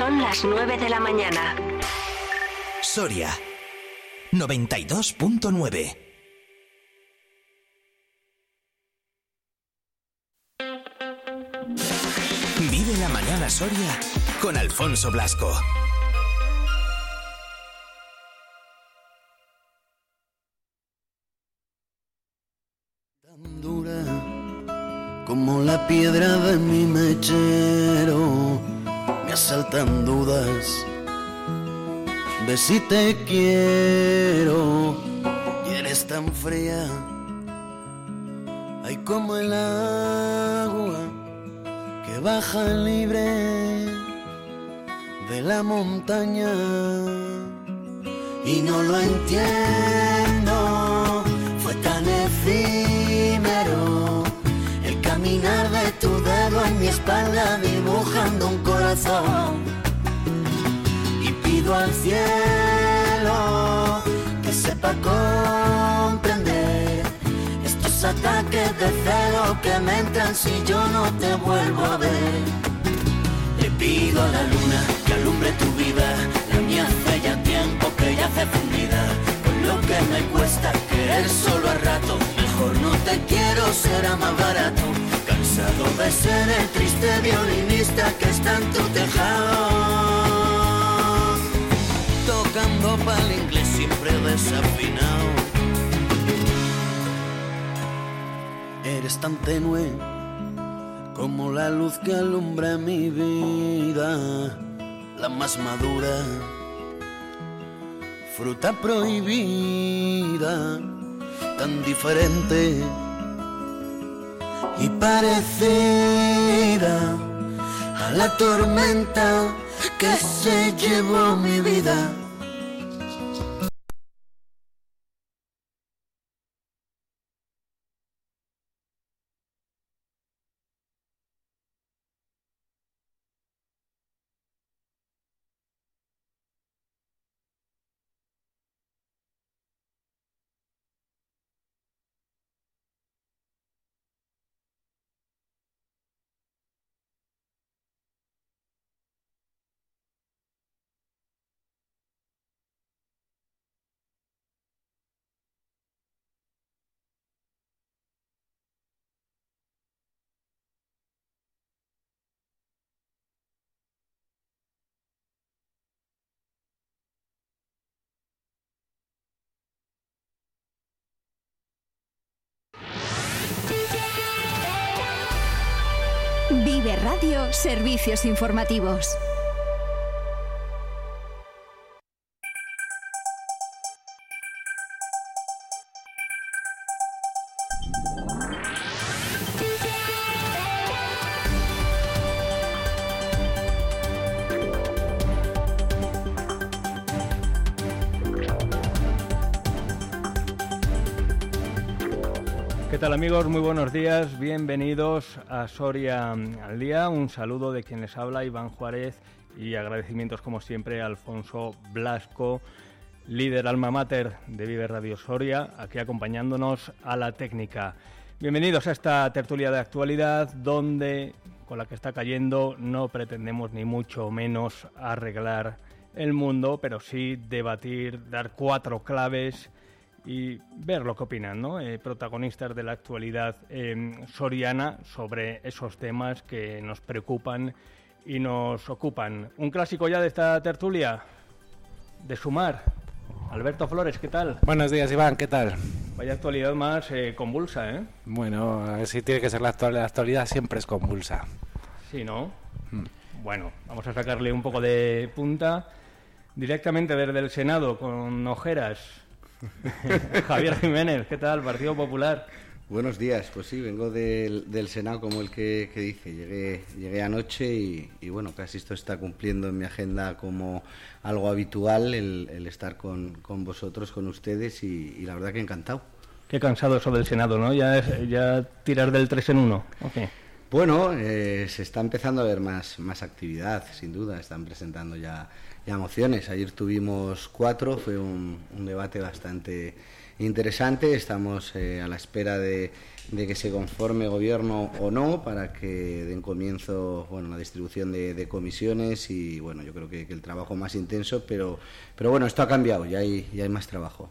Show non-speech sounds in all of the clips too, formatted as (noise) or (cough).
Son las 9 de la mañana. Soria 92.9 Vive la mañana Soria con Alfonso Blasco. Tan dura como la piedra de mi mechero, me asaltan dudas de si te quiero. Y eres tan fría, hay como el agua que baja libre de la montaña. Y no lo entiendo, fue tan efímero el caminar de tu dedo en mi espalda dibujando un y pido al cielo que sepa comprender estos ataques de celo que me entran si yo no te vuelvo a ver. Le pido a la luna que alumbre tu vida, la mía hace ya tiempo que ya hace fundida. Con lo que me cuesta querer solo a rato, mejor no te quiero, será más barato. Cansado de ser el triste violinista que está en tu tejado. Tocando para el inglés siempre desafinado. Eres tan tenue como la luz que alumbra mi vida, la más madura, fruta prohibida, tan diferente y parecida a la tormenta que se llevó mi vida. Vive Radio Servicios Informativos. Amigos? Muy buenos días, bienvenidos a Soria al Día. Un saludo de quien les habla, Iván Juárez, y agradecimientos como siempre a Alfonso Blasco, líder alma mater de Vive Radio Soria, aquí acompañándonos a la técnica. Bienvenidos a esta tertulia de actualidad donde, con la que está cayendo, no pretendemos ni mucho menos arreglar el mundo, pero sí debatir, dar cuatro claves y ver lo que opinan, ¿no? Eh, protagonistas de la actualidad eh, soriana sobre esos temas que nos preocupan y nos ocupan. Un clásico ya de esta tertulia, de sumar. Alberto Flores, ¿qué tal? Buenos días, Iván, ¿qué tal? Vaya actualidad más eh, convulsa, ¿eh? Bueno, a ver si tiene que ser la actualidad. La actualidad siempre es convulsa. Sí, ¿no? Mm. Bueno, vamos a sacarle un poco de punta. Directamente desde el Senado, con ojeras, (laughs) Javier Jiménez, ¿qué tal? Partido Popular. Buenos días, pues sí, vengo del, del Senado como el que, que dice. Llegué, llegué anoche y, y, bueno, casi esto está cumpliendo en mi agenda como algo habitual el, el estar con, con, vosotros, con ustedes y, y, la verdad que encantado. Qué cansado eso del Senado, ¿no? Ya, ya tirar del 3 en 1. Okay. Bueno, eh, se está empezando a ver más, más actividad, sin duda. Están presentando ya, Ayer tuvimos cuatro, fue un, un debate bastante interesante. Estamos a la espera de, que se conforme gobierno o no para que den comienzo bueno, la distribución de, comisiones y bueno, yo creo que, el trabajo más intenso, pero, pero bueno, esto ha cambiado, ya hay, ya hay más trabajo.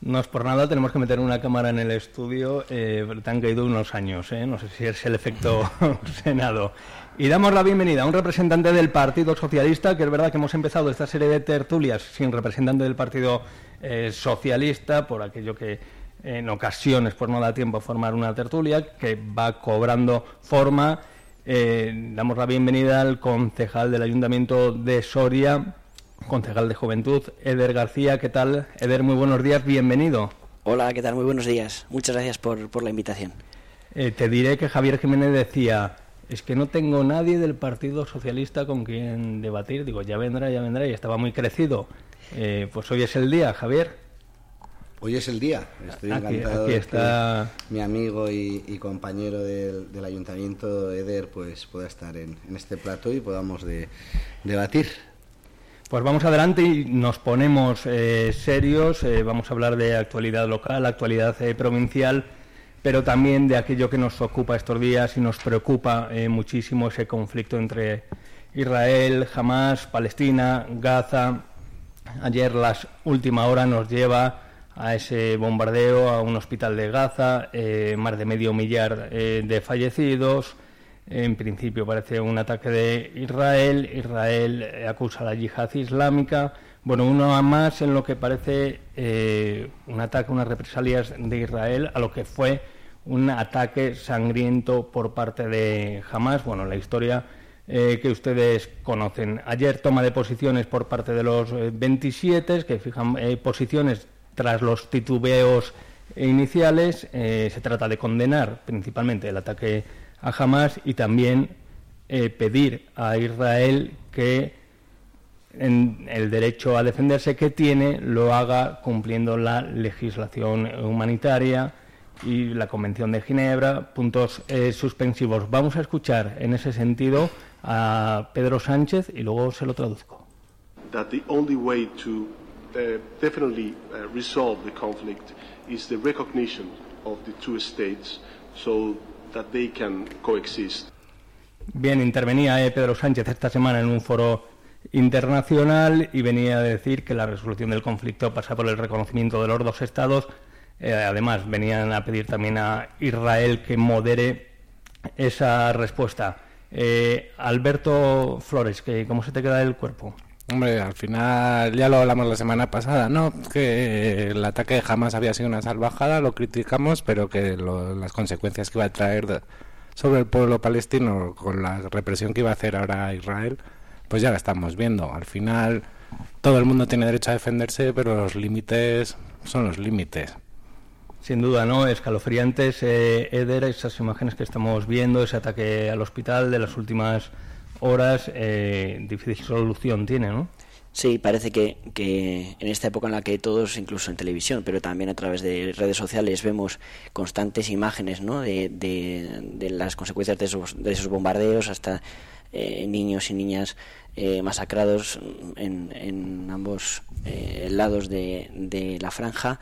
No es por nada, tenemos que meter una cámara en el estudio. Eh, te han caído unos años, ¿eh? no sé si es el efecto (laughs) Senado. Y damos la bienvenida a un representante del Partido Socialista, que es verdad que hemos empezado esta serie de tertulias sin representante del Partido eh, Socialista, por aquello que en ocasiones pues no da tiempo a formar una tertulia, que va cobrando forma. Eh, damos la bienvenida al concejal del Ayuntamiento de Soria, concejal de Juventud, Eder García. ¿Qué tal? Eder, muy buenos días, bienvenido. Hola, ¿qué tal? Muy buenos días. Muchas gracias por, por la invitación. Eh, te diré que Javier Jiménez decía, es que no tengo nadie del Partido Socialista con quien debatir. Digo, ya vendrá, ya vendrá, y estaba muy crecido. Eh, pues hoy es el día, Javier. Hoy es el día. Estoy encantado aquí está... que mi amigo y, compañero del, ayuntamiento, Eder, pues pueda estar en, este plato y podamos debatir. Pues vamos adelante y nos ponemos eh, serios. Eh, vamos a hablar de actualidad local, actualidad eh, provincial, pero también de aquello que nos ocupa estos días y nos preocupa muchísimo ese conflicto entre Israel, Hamas, Palestina, Gaza. Ayer, las última hora, nos lleva a ese bombardeo a un hospital de Gaza, más de medio millar de fallecidos en principio parece un ataque de Israel. Israel eh, acusa a la yihad islámica. Bueno, uno más en lo que parece eh, un ataque, unas represalias de Israel a lo que fue un ataque sangriento por parte de Hamas. Bueno, la historia eh, que ustedes conocen. Ayer toma de posiciones por parte de los 27, que fijan posiciones tras los titubeos iniciales. se trata de condenar principalmente el ataque a Hamas y también eh, pedir a Israel que en el derecho a defenderse que tiene lo haga cumpliendo la legislación humanitaria y la Convención de Ginebra, puntos eh, suspensivos. Vamos a escuchar en ese sentido a Pedro Sánchez y luego se lo traduzco. That the only way to uh, definitely uh, resolve the conflict is the recognition of the two states. So Bien, intervenía eh, Pedro Sánchez esta semana en un foro internacional y venía a decir que la resolución del conflicto pasa por el reconocimiento de los dos estados. Eh, además, venían a pedir también a Israel que modere esa respuesta. Eh, Alberto Flores, ¿cómo se te queda el cuerpo? Hombre, al final ya lo hablamos la semana pasada, ¿no? Que el ataque jamás había sido una salvajada, lo criticamos, pero que las consecuencias que iba a traer sobre el pueblo palestino con la represión que iba a hacer ahora Israel, pues ya la estamos viendo. Al final todo el mundo tiene derecho a defenderse, pero los límites son los límites. Sin duda, ¿no? Escalofriantes, eh, Eder, esas imágenes que estamos viendo, ese ataque al hospital de las últimas horas eh, difícil solución tiene, ¿no? Sí, parece que, en esta época en la que todos, incluso en televisión, pero también a través de redes sociales, vemos constantes imágenes ¿no? de, de, las consecuencias de esos, de esos bombardeos, hasta eh, niños y niñas eh, masacrados en, en ambos eh, lados de, de, la franja,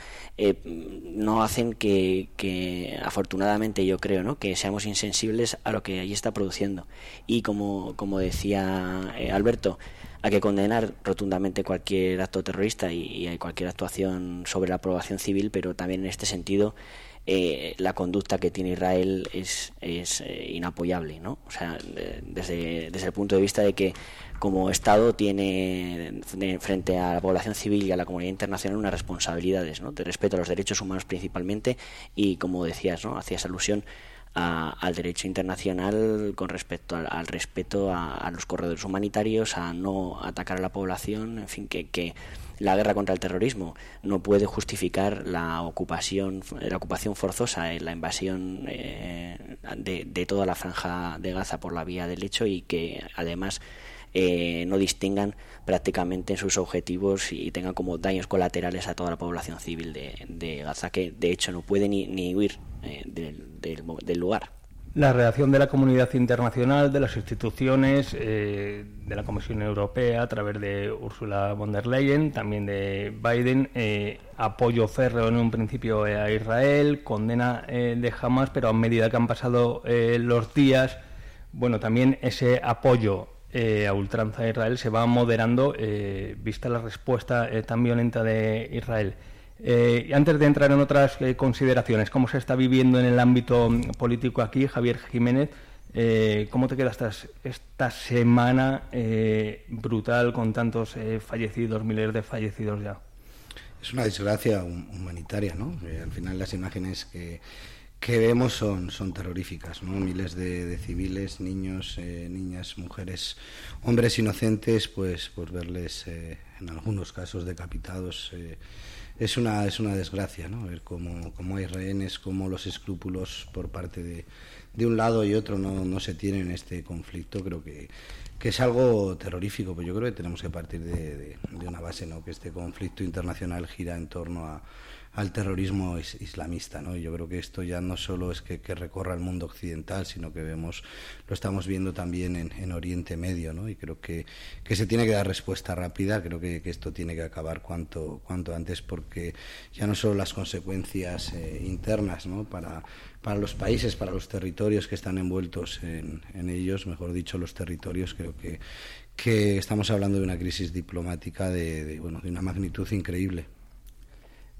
no hacen que, que, afortunadamente yo creo, ¿no? que seamos insensibles a lo que allí está produciendo. Y como, como decía Alberto, hay que condenar rotundamente cualquier acto terrorista y, y, cualquier actuación sobre la aprobación civil, pero también en este sentido eh, la conducta que tiene Israel es, es eh, inapoyable, ¿no? O sea, desde, desde el punto de vista de que como Estado tiene frente a la población civil y a la comunidad internacional unas responsabilidades, ¿no? De respeto a los derechos humanos principalmente y, como decías, ¿no? Hacías alusión al derecho internacional con respecto al, respeto a, los corredores humanitarios, a no atacar a la población, en fin, que, que la guerra contra el terrorismo no puede justificar la ocupación, la ocupación forzosa, la invasión eh, de, de, toda la franja de Gaza por la vía del hecho y que además eh, no distingan prácticamente sus objetivos y tengan como daños colaterales a toda la población civil de, Gaza, que de hecho no puede ni, huir eh, del, lugar. la reacción de la comunidad internacional, de las instituciones, eh, de la Comisión Europea a través de Ursula von der Leyen, también de Biden, apoyo férreo en un principio a Israel, condena de Hamas, pero a medida que han pasado los días, bueno, también ese apoyo a ultranza de Israel se va moderando, vista la respuesta tan violenta de Israel. Eh, antes de entrar en otras eh, consideraciones, ¿cómo se está viviendo en el ámbito mm, político aquí, Javier Jiménez? Eh, ¿Cómo te queda esta, semana brutal con tantos fallecidos, miles de fallecidos ya? Es una desgracia humanitaria, ¿no? al final las imágenes que, vemos son, son terroríficas, ¿no? Miles de, civiles, niños, niñas, mujeres, hombres inocentes, pues por verles en algunos casos decapitados es una, es una desgracia, ¿no? Ver cómo, cómo hay rehenes, cómo los escrúpulos por parte de, de un lado y otro no, no se tienen en este conflicto. Creo que, que es algo terrorífico, pues yo creo que tenemos que partir de, de, una base, ¿no? Que este conflicto internacional gira en torno a, al terrorismo islamista, ¿no? yo creo que esto ya no solo es que, recorra el mundo occidental, sino que vemos, lo estamos viendo también en, Oriente Medio, ¿no? Y creo que, que, se tiene que dar respuesta rápida, creo que, esto tiene que acabar cuanto, cuanto antes, porque ya no solo las consecuencias eh, internas, ¿no? Para, para los países, para los territorios que están envueltos en, en ellos, mejor dicho, los territorios, creo que, que estamos hablando de una crisis diplomática de, bueno, de una magnitud increíble.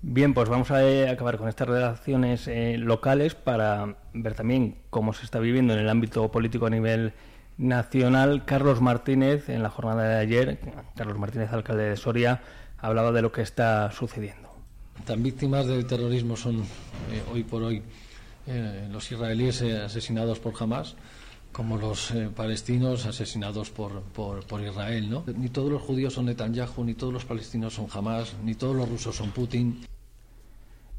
Bien, pues vamos a eh, acabar con estas relaciones eh, locales para ver también cómo se está viviendo en el ámbito político a nivel nacional. Carlos Martínez, en la jornada de ayer, Carlos Martínez, alcalde de Soria, hablaba de lo que está sucediendo. Tan víctimas del terrorismo son eh, hoy por hoy los israelíes asesinados por Hamas como los palestinos asesinados por, por, por, Israel. ¿no? Ni todos los judíos son Netanyahu, ni todos los palestinos son Hamas, ni todos los rusos son Putin.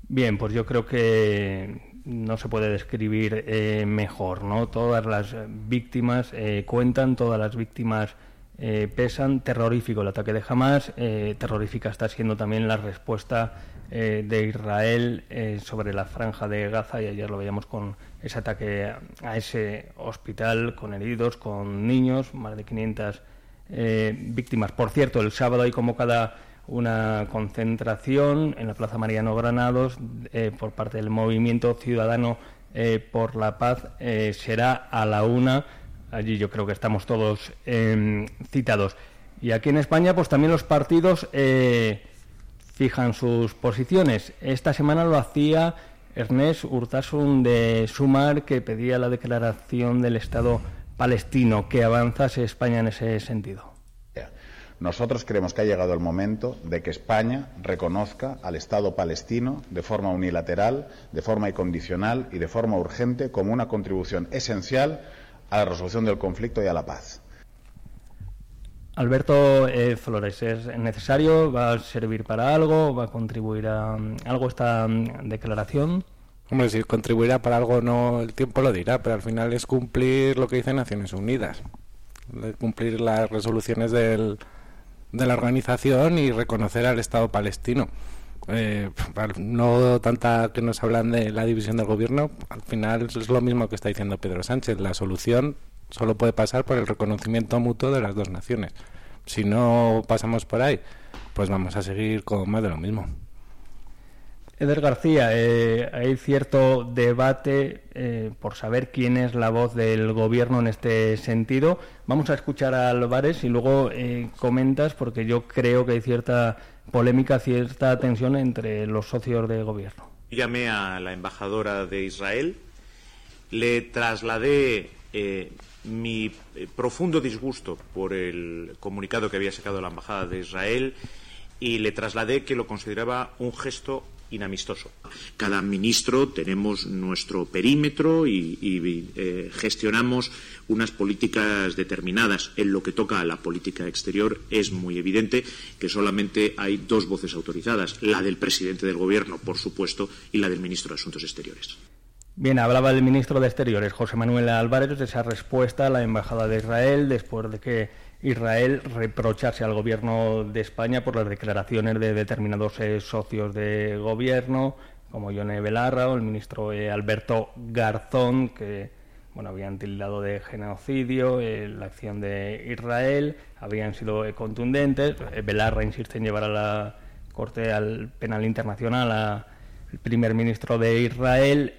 Bien, pues yo creo que no se puede describir eh, mejor, ¿no? Todas las víctimas eh, cuentan, todas las víctimas eh, pesan. Terrorífico el ataque de Hamas, terrorífica está siendo también la respuesta de Israel sobre la franja de Gaza y ayer lo veíamos con ese ataque a ese hospital con heridos, con niños, más de 500 víctimas. Por cierto, el sábado hay convocada una concentración en la Plaza Mariano Granados eh, por parte del Movimiento Ciudadano eh, por la Paz. Eh, será a la una. Allí yo creo que estamos todos em, citados. Y aquí en España, pues también los partidos fijan sus posiciones. Esta semana lo hacía Ernest Urtasun de Sumar, que pedía la declaración del Estado palestino. que avanzase España en ese sentido? Nosotros creemos que ha llegado el momento de que España reconozca al Estado palestino de forma unilateral, de forma incondicional y de forma urgente como una contribución esencial a la resolución del conflicto y a la paz. Alberto eh, Flores, ¿es necesario? ¿Va a servir para algo? ¿Va a contribuir a mm, algo esta mm, declaración? Hombre, si contribuirá para algo no el tiempo lo dirá, pero al final es cumplir lo que dice Naciones Unidas, cumplir las resoluciones del, de la organización y reconocer al Estado palestino. Eh, no tanta que nos hablan de la división del gobierno, al final es lo mismo que está diciendo Pedro Sánchez. La solución solo puede pasar por el reconocimiento mutuo de las dos naciones. Si no pasamos por ahí, pues vamos a seguir con más de lo mismo. Eder García, eh, hay cierto debate eh, por saber quién es la voz del gobierno en este sentido. Vamos a escuchar a Álvarez y luego eh, comentas, porque yo creo que hay cierta polémica, cierta tensión entre los socios de gobierno. Llamé a la embajadora de Israel, le trasladé mi profundo disgusto por el comunicado que había sacado la embajada de Israel y le trasladé que lo consideraba un gesto Cada ministro tenemos nuestro perímetro y, eh, gestionamos unas políticas determinadas. En lo que toca a la política exterior es muy evidente que solamente hay dos voces autorizadas, la del presidente del Gobierno, por supuesto, y la del ministro de Asuntos Exteriores. Bien, hablaba el ministro de Exteriores, José Manuel Álvarez, de esa respuesta a la Embajada de Israel después de que Israel reprocharse al gobierno de España por las declaraciones de determinados eh, socios de gobierno, como Yone Belarra o el ministro eh, Alberto Garzón, que bueno, habían tildado de genocidio la acción de Israel, habían sido contundentes. Belarra insiste en llevar a la Corte al Penal Internacional al primer ministro de Israel.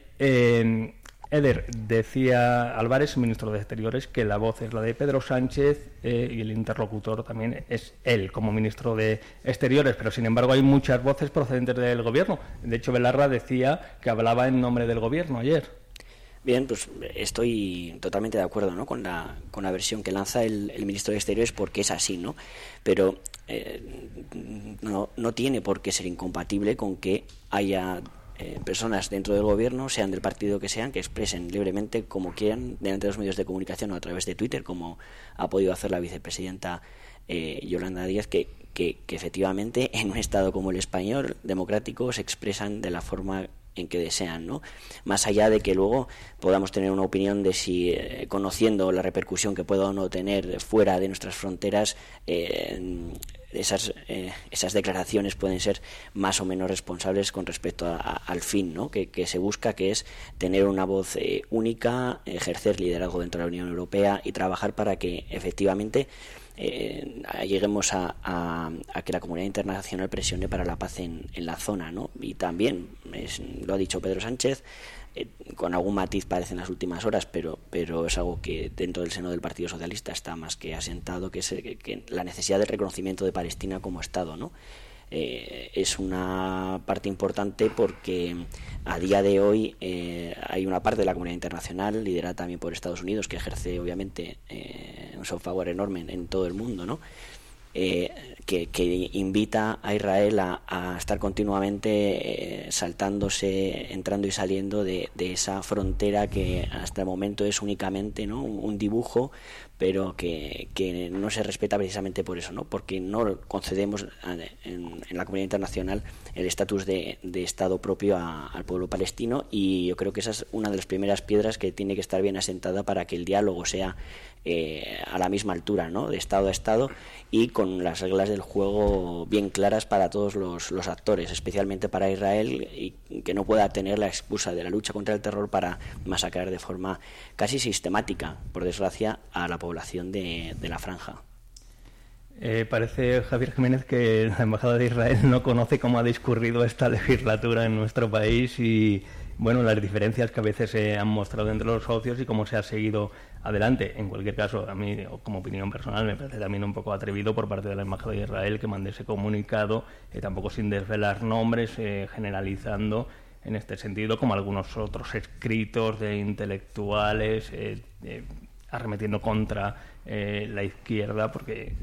Eder, decía Álvarez, ministro de Exteriores, que la voz es la de Pedro Sánchez eh, y el interlocutor también es él como ministro de Exteriores, pero sin embargo hay muchas voces procedentes del gobierno. De hecho, Belarra decía que hablaba en nombre del gobierno ayer. Bien, pues estoy totalmente de acuerdo ¿no? con, la, con la versión que lanza el, ministro de Exteriores porque es así, ¿no? Pero eh, no, no tiene por qué ser incompatible con que haya eh, personas dentro del gobierno, sean del partido que sean, que expresen libremente como quieran delante de los medios de comunicación o a través de Twitter, como ha podido hacer la vicepresidenta eh, Yolanda Díaz, que, que, efectivamente en un Estado como el español, democrático, se expresan de la forma en que desean, ¿no? Más allá de que luego podamos tener una opinión de si, eh, conociendo la repercusión que pueda o no tener fuera de nuestras fronteras, esas, eh, esas declaraciones pueden ser más o menos responsables con respecto al fin ¿no? que, se busca, que es tener una voz eh, única, ejercer liderazgo dentro de la Unión Europea y trabajar para que efectivamente eh, lleguemos a, que la comunidad internacional presione para la paz en, en la zona. ¿no? Y también, lo ha dicho Pedro Sánchez, eh, con algún matiz parece en las últimas horas, pero, pero es algo que dentro del seno del Partido Socialista está más que asentado, que es que, la necesidad del reconocimiento de Palestina como Estado, ¿no? Eh, es una parte importante porque a día de hoy eh, hay una parte de la comunidad internacional, liderada también por Estados Unidos, que ejerce obviamente un soft power enorme en, todo el mundo, ¿no? que, invita a Israel a, estar continuamente eh, saltándose, entrando y saliendo de, esa frontera que hasta el momento es únicamente ¿no? un, dibujo, pero que, no se respeta precisamente por eso, ¿no? porque no concedemos en, la comunidad internacional el estatus de, Estado propio al pueblo palestino y yo creo que esa es una de las primeras piedras que tiene que estar bien asentada para que el diálogo sea eh, a la misma altura, ¿no? de Estado a Estado y con las reglas del juego bien claras para todos los, los, actores, especialmente para Israel, y que no pueda tener la excusa de la lucha contra el terror para masacrar de forma casi sistemática, por desgracia, a la población de, de la franja. Eh, parece, Javier Jiménez, que la Embajada de Israel no conoce cómo ha discurrido esta (laughs) legislatura en nuestro país y, bueno, las diferencias que a veces se han mostrado entre los socios y cómo se ha seguido adelante. En cualquier caso, a mí, como opinión personal, me parece también un poco atrevido por parte de la Embajada de Israel que mande ese comunicado, eh, tampoco sin desvelar nombres, eh, generalizando en este sentido, como algunos otros escritos de intelectuales eh, arremetiendo contra la izquierda, porque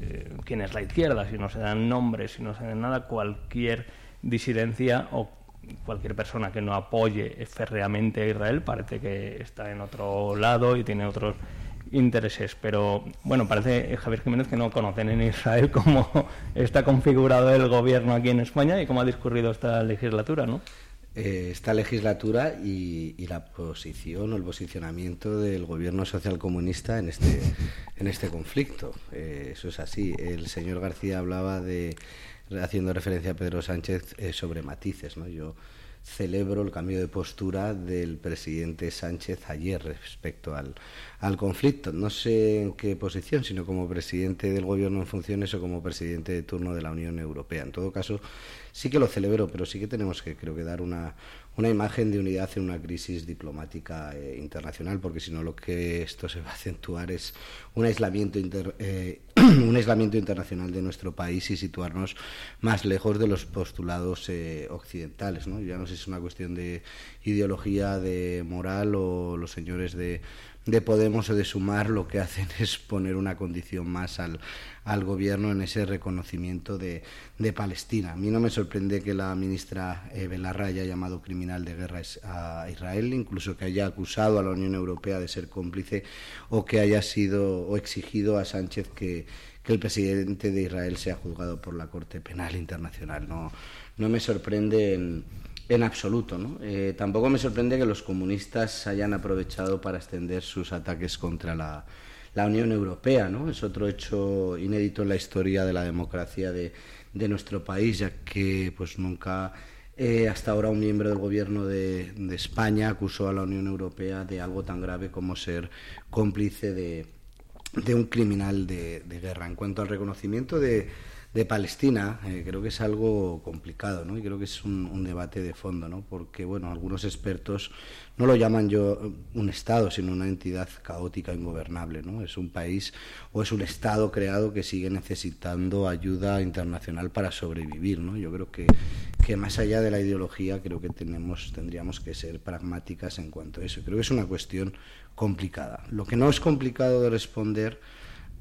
¿quién es la izquierda? Si no se dan nombres, si no se dan nada, cualquier disidencia o cualquier persona que no apoye férreamente a Israel parece que está en otro lado y tiene otros intereses. Pero bueno, parece, eh, Javier Jiménez, que no conocen en Israel cómo (laughs) está configurado el gobierno aquí en España y cómo ha discurrido esta legislatura, ¿no? Eh, esta legislatura y, la posición o el posicionamiento del gobierno socialcomunista en este, en este conflicto. Eh, eso es así. El señor García hablaba de haciendo referencia a Pedro Sánchez eh, sobre matices. ¿no? Yo celebro el cambio de postura del presidente Sánchez ayer respecto al, al conflicto. No sé en qué posición, sino como presidente del gobierno en funciones o como presidente de turno de la Unión Europea. En todo caso, sí que lo celebro, pero sí que tenemos que, creo que, dar una, una imagen de unidad en una crisis diplomática eh, internacional, porque si no lo que esto se va a acentuar es un aislamiento, eh, (clears throat) un aislamiento internacional de nuestro país y situarnos más lejos de los postulados eh, occidentales. ¿no? Ya no sé si es una cuestión de ideología, de moral o los señores de de Podemos o de Sumar lo que hacen (laughs) es poner una condición más al, al gobierno en ese reconocimiento de, de, Palestina. A mí no me sorprende que la ministra eh, Belarra haya llamado criminal de guerra a Israel, incluso que haya acusado a la Unión Europea de ser cómplice o que haya sido o exigido a Sánchez que, que el presidente de Israel sea juzgado por la Corte Penal Internacional. No, no me sorprende en, en absoluto. ¿no? Eh, tampoco me sorprende que los comunistas hayan aprovechado para extender sus ataques contra la, Unión Europea. ¿no? Es otro hecho inédito en la historia de la democracia de, de nuestro país, ya que pues nunca Eh, hasta ahora un miembro del gobierno de, España acusó a la Unión Europea de algo tan grave como ser cómplice de, un criminal de, guerra. En cuanto al reconocimiento de, Palestina, eh, creo que es algo complicado, ¿no? Y creo que es un, un, debate de fondo, ¿no? Porque, bueno, algunos expertos no lo llaman yo un Estado, sino una entidad caótica, ingobernable. ¿no? Es un país o es un Estado creado que sigue necesitando ayuda internacional para sobrevivir. ¿no? Yo creo que, que más allá de la ideología, creo que tenemos, tendríamos que ser pragmáticas en cuanto a eso. Creo que es una cuestión complicada. Lo que no es complicado de responder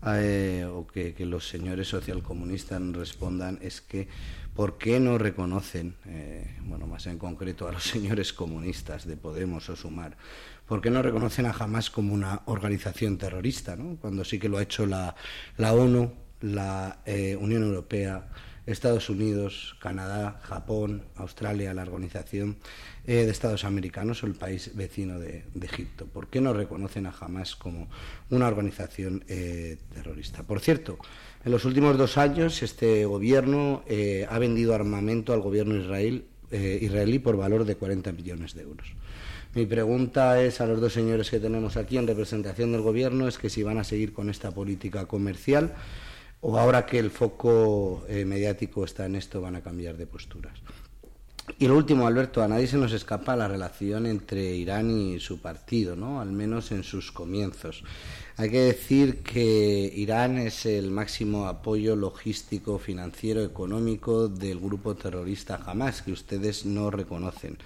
eh, o que, que, los señores socialcomunistas respondan es que ¿por qué no reconocen, eh, bueno, más en concreto a los (laughs) señores comunistas de Podemos o Sumar, ¿por qué no reconocen a Hamas como una organización terrorista, ¿no? cuando sí que lo ha hecho la, la ONU, la eh, Unión Europea, Estados Unidos, Canadá, Japón, Australia, la Organización eh, de Estados Americanos o el país vecino de, Egipto. ¿Por qué no reconocen a Hamas como una organización eh, terrorista? Por cierto, en los últimos dos años este gobierno eh, ha vendido armamento al gobierno israel, israelí por valor de 40 millones de euros. Mi pregunta es a los dos señores que tenemos aquí en representación del gobierno es que si van a seguir con esta política comercial o ahora que el foco mediático está en esto van a cambiar de posturas. Y lo último, Alberto, a nadie se nos escapa la relación entre Irán y su partido, ¿no? Al menos en sus comienzos. Hay que decir que Irán es el máximo apoyo logístico, financiero, económico del grupo terrorista Hamas, que ustedes no reconocen.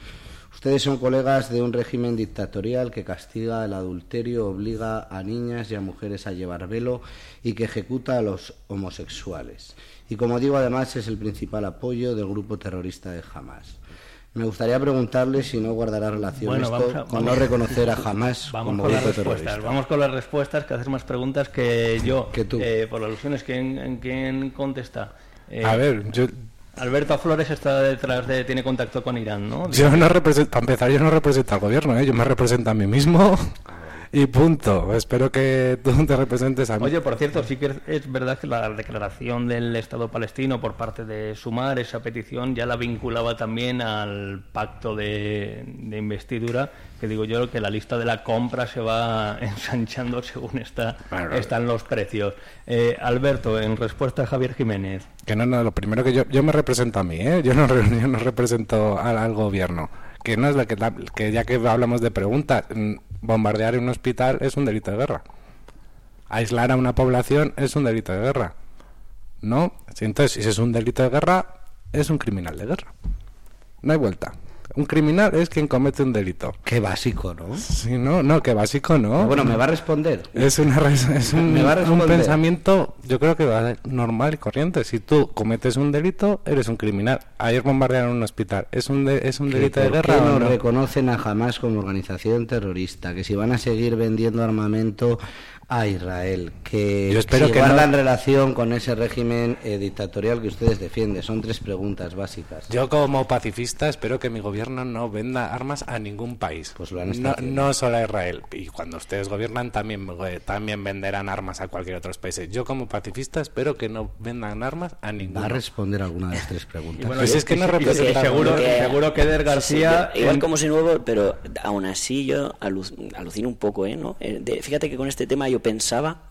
Ustedes son colegas de un régimen dictatorial que castiga el adulterio, obliga a niñas y a mujeres a llevar velo y que ejecuta a los homosexuales y como digo además es el principal apoyo del grupo terrorista de Hamas. Me gustaría preguntarle si no guardará relación esto con no reconocer a (laughs) Hamas vamos con las respuestas, Vamos con las respuestas, que haces más preguntas que yo. Que tú. Eh, por alusiones, ¿quién, quién contesta? Eh, a ver, yo... Alberto Flores está detrás de, tiene contacto con Irán, ¿no? Yo no represento, para empezar, yo no represento al gobierno, ¿eh? yo me represento a mí mismo y punto. Espero que tú te representes a mí. Oye, por cierto, sí que es verdad que la declaración del Estado palestino por parte de Sumar, esa petición, ya la vinculaba también al pacto de, investidura, que digo yo que la lista de la compra se va (laughs) ensanchando según está, están los precios. Eh, Alberto, en respuesta a Javier Jiménez. Que no, no, lo primero que yo, yo me represento a mí, ¿eh? yo, no, (laughs) yo no represento al, gobierno que no es la que, que ya que hablamos de preguntas, mm, bombardear un hospital es un delito de guerra. Aislar a una población es un delito de guerra. ¿No? Entonces, si es un delito de guerra, es un criminal de guerra. No hay vuelta. Un criminal es quien comete un delito. Qué básico, ¿no? Sí, no, no, qué básico, ¿no? Bueno, me va a responder. Es, una, es (laughs) un, un, pensamiento, yo creo que va normal y corriente. Si tú cometes un delito, eres un criminal. Ayer bombardearon un hospital. ¿Es un, es un delito de guerra no, no reconocen a jamás como organización terrorista? Que si van a seguir vendiendo armamento a Israel, que Yo espero que guardan relación con ese régimen eh, dictatorial que ustedes defienden. Son tres preguntas básicas. Yo como pacifista espero que mi gobierno no venda armas a ningún país. Pues lo han no, no, solo a Israel. Y cuando ustedes gobiernan también, eh, también venderán armas a cualquier otro país. Yo como pacifista espero que no vendan armas a ningún Va a responder alguna de las tres preguntas. (laughs) Bueno, pues es que no representa... Seguro, que, seguro que Eder García... igual como si nuevo, pero aún así yo alucino un poco, ¿eh? ¿no? Eh, fíjate que con este tema yo pensaba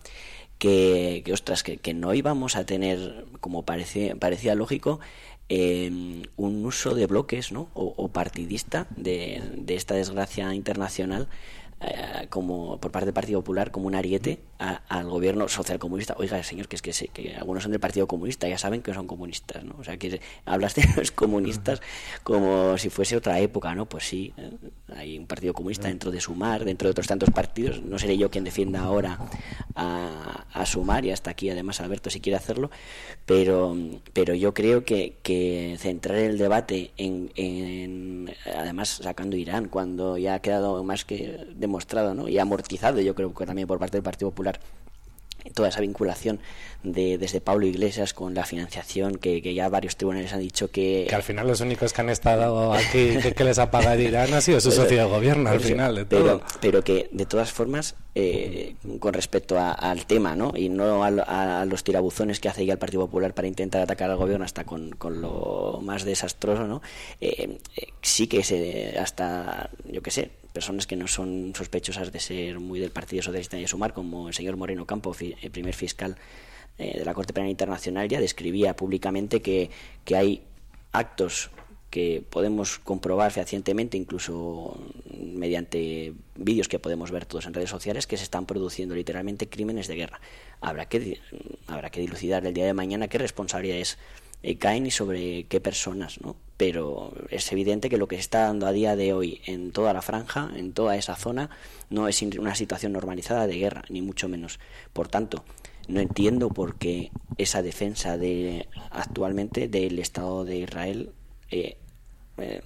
que, que ostras, que, que, no íbamos a tener, como parecía, parecía lógico, eh, un uso de bloques ¿no? o, partidista de, de, esta desgracia internacional eh, como por parte del Partido Popular como un ariete al gobierno socialcomunista. Oiga, señor, que es que, que, algunos son del Partido Comunista, ya saben que son comunistas, ¿no? O sea, que hablas de los comunistas como si fuese otra época, ¿no? Pues sí, eh, hay un Partido Comunista dentro de Sumar, dentro de otros tantos partidos. No seré yo quien defienda ahora a, Sumar y hasta aquí, además, Alberto, si quiere hacerlo, pero, pero yo creo que, que centrar el debate en, en, además, sacando Irán, cuando ya ha quedado más que demostrado ¿no? y amortizado, yo creo que también por parte del Partido Popular, toda esa vinculación de, desde Pablo Iglesias con la financiación, que, ya varios tribunales han dicho que... Que al final los únicos que han estado aquí que, les ha pagado Irán ha sido su (laughs) socio de gobierno, al final. pero, pero que, de todas formas, eh, con respecto al tema, ¿no? Y no a, los tirabuzones que hace ya el Partido Popular para intentar atacar al gobierno hasta con, lo más desastroso, ¿no? Eh, eh, sí que se, hasta, yo qué sé, personas que no son sospechosas de ser muy del Partido Socialista y Sumar, como el señor Moreno Campo, el primer fiscal de la Corte Penal Internacional, ya describía públicamente que, que hay actos que podemos comprobar fehacientemente, incluso mediante vídeos que podemos ver todos en redes sociales, que se están produciendo literalmente crímenes de guerra. Habrá que, habrá que dilucidar el día de mañana qué responsabilidades eh, caen y sobre qué personas, ¿no? Pero es evidente que lo que se está dando a día de hoy en toda la franja, en toda esa zona, no es una situación normalizada de guerra, ni mucho menos. Por tanto, no entiendo por qué esa defensa de actualmente del Estado de Israel eh, eh,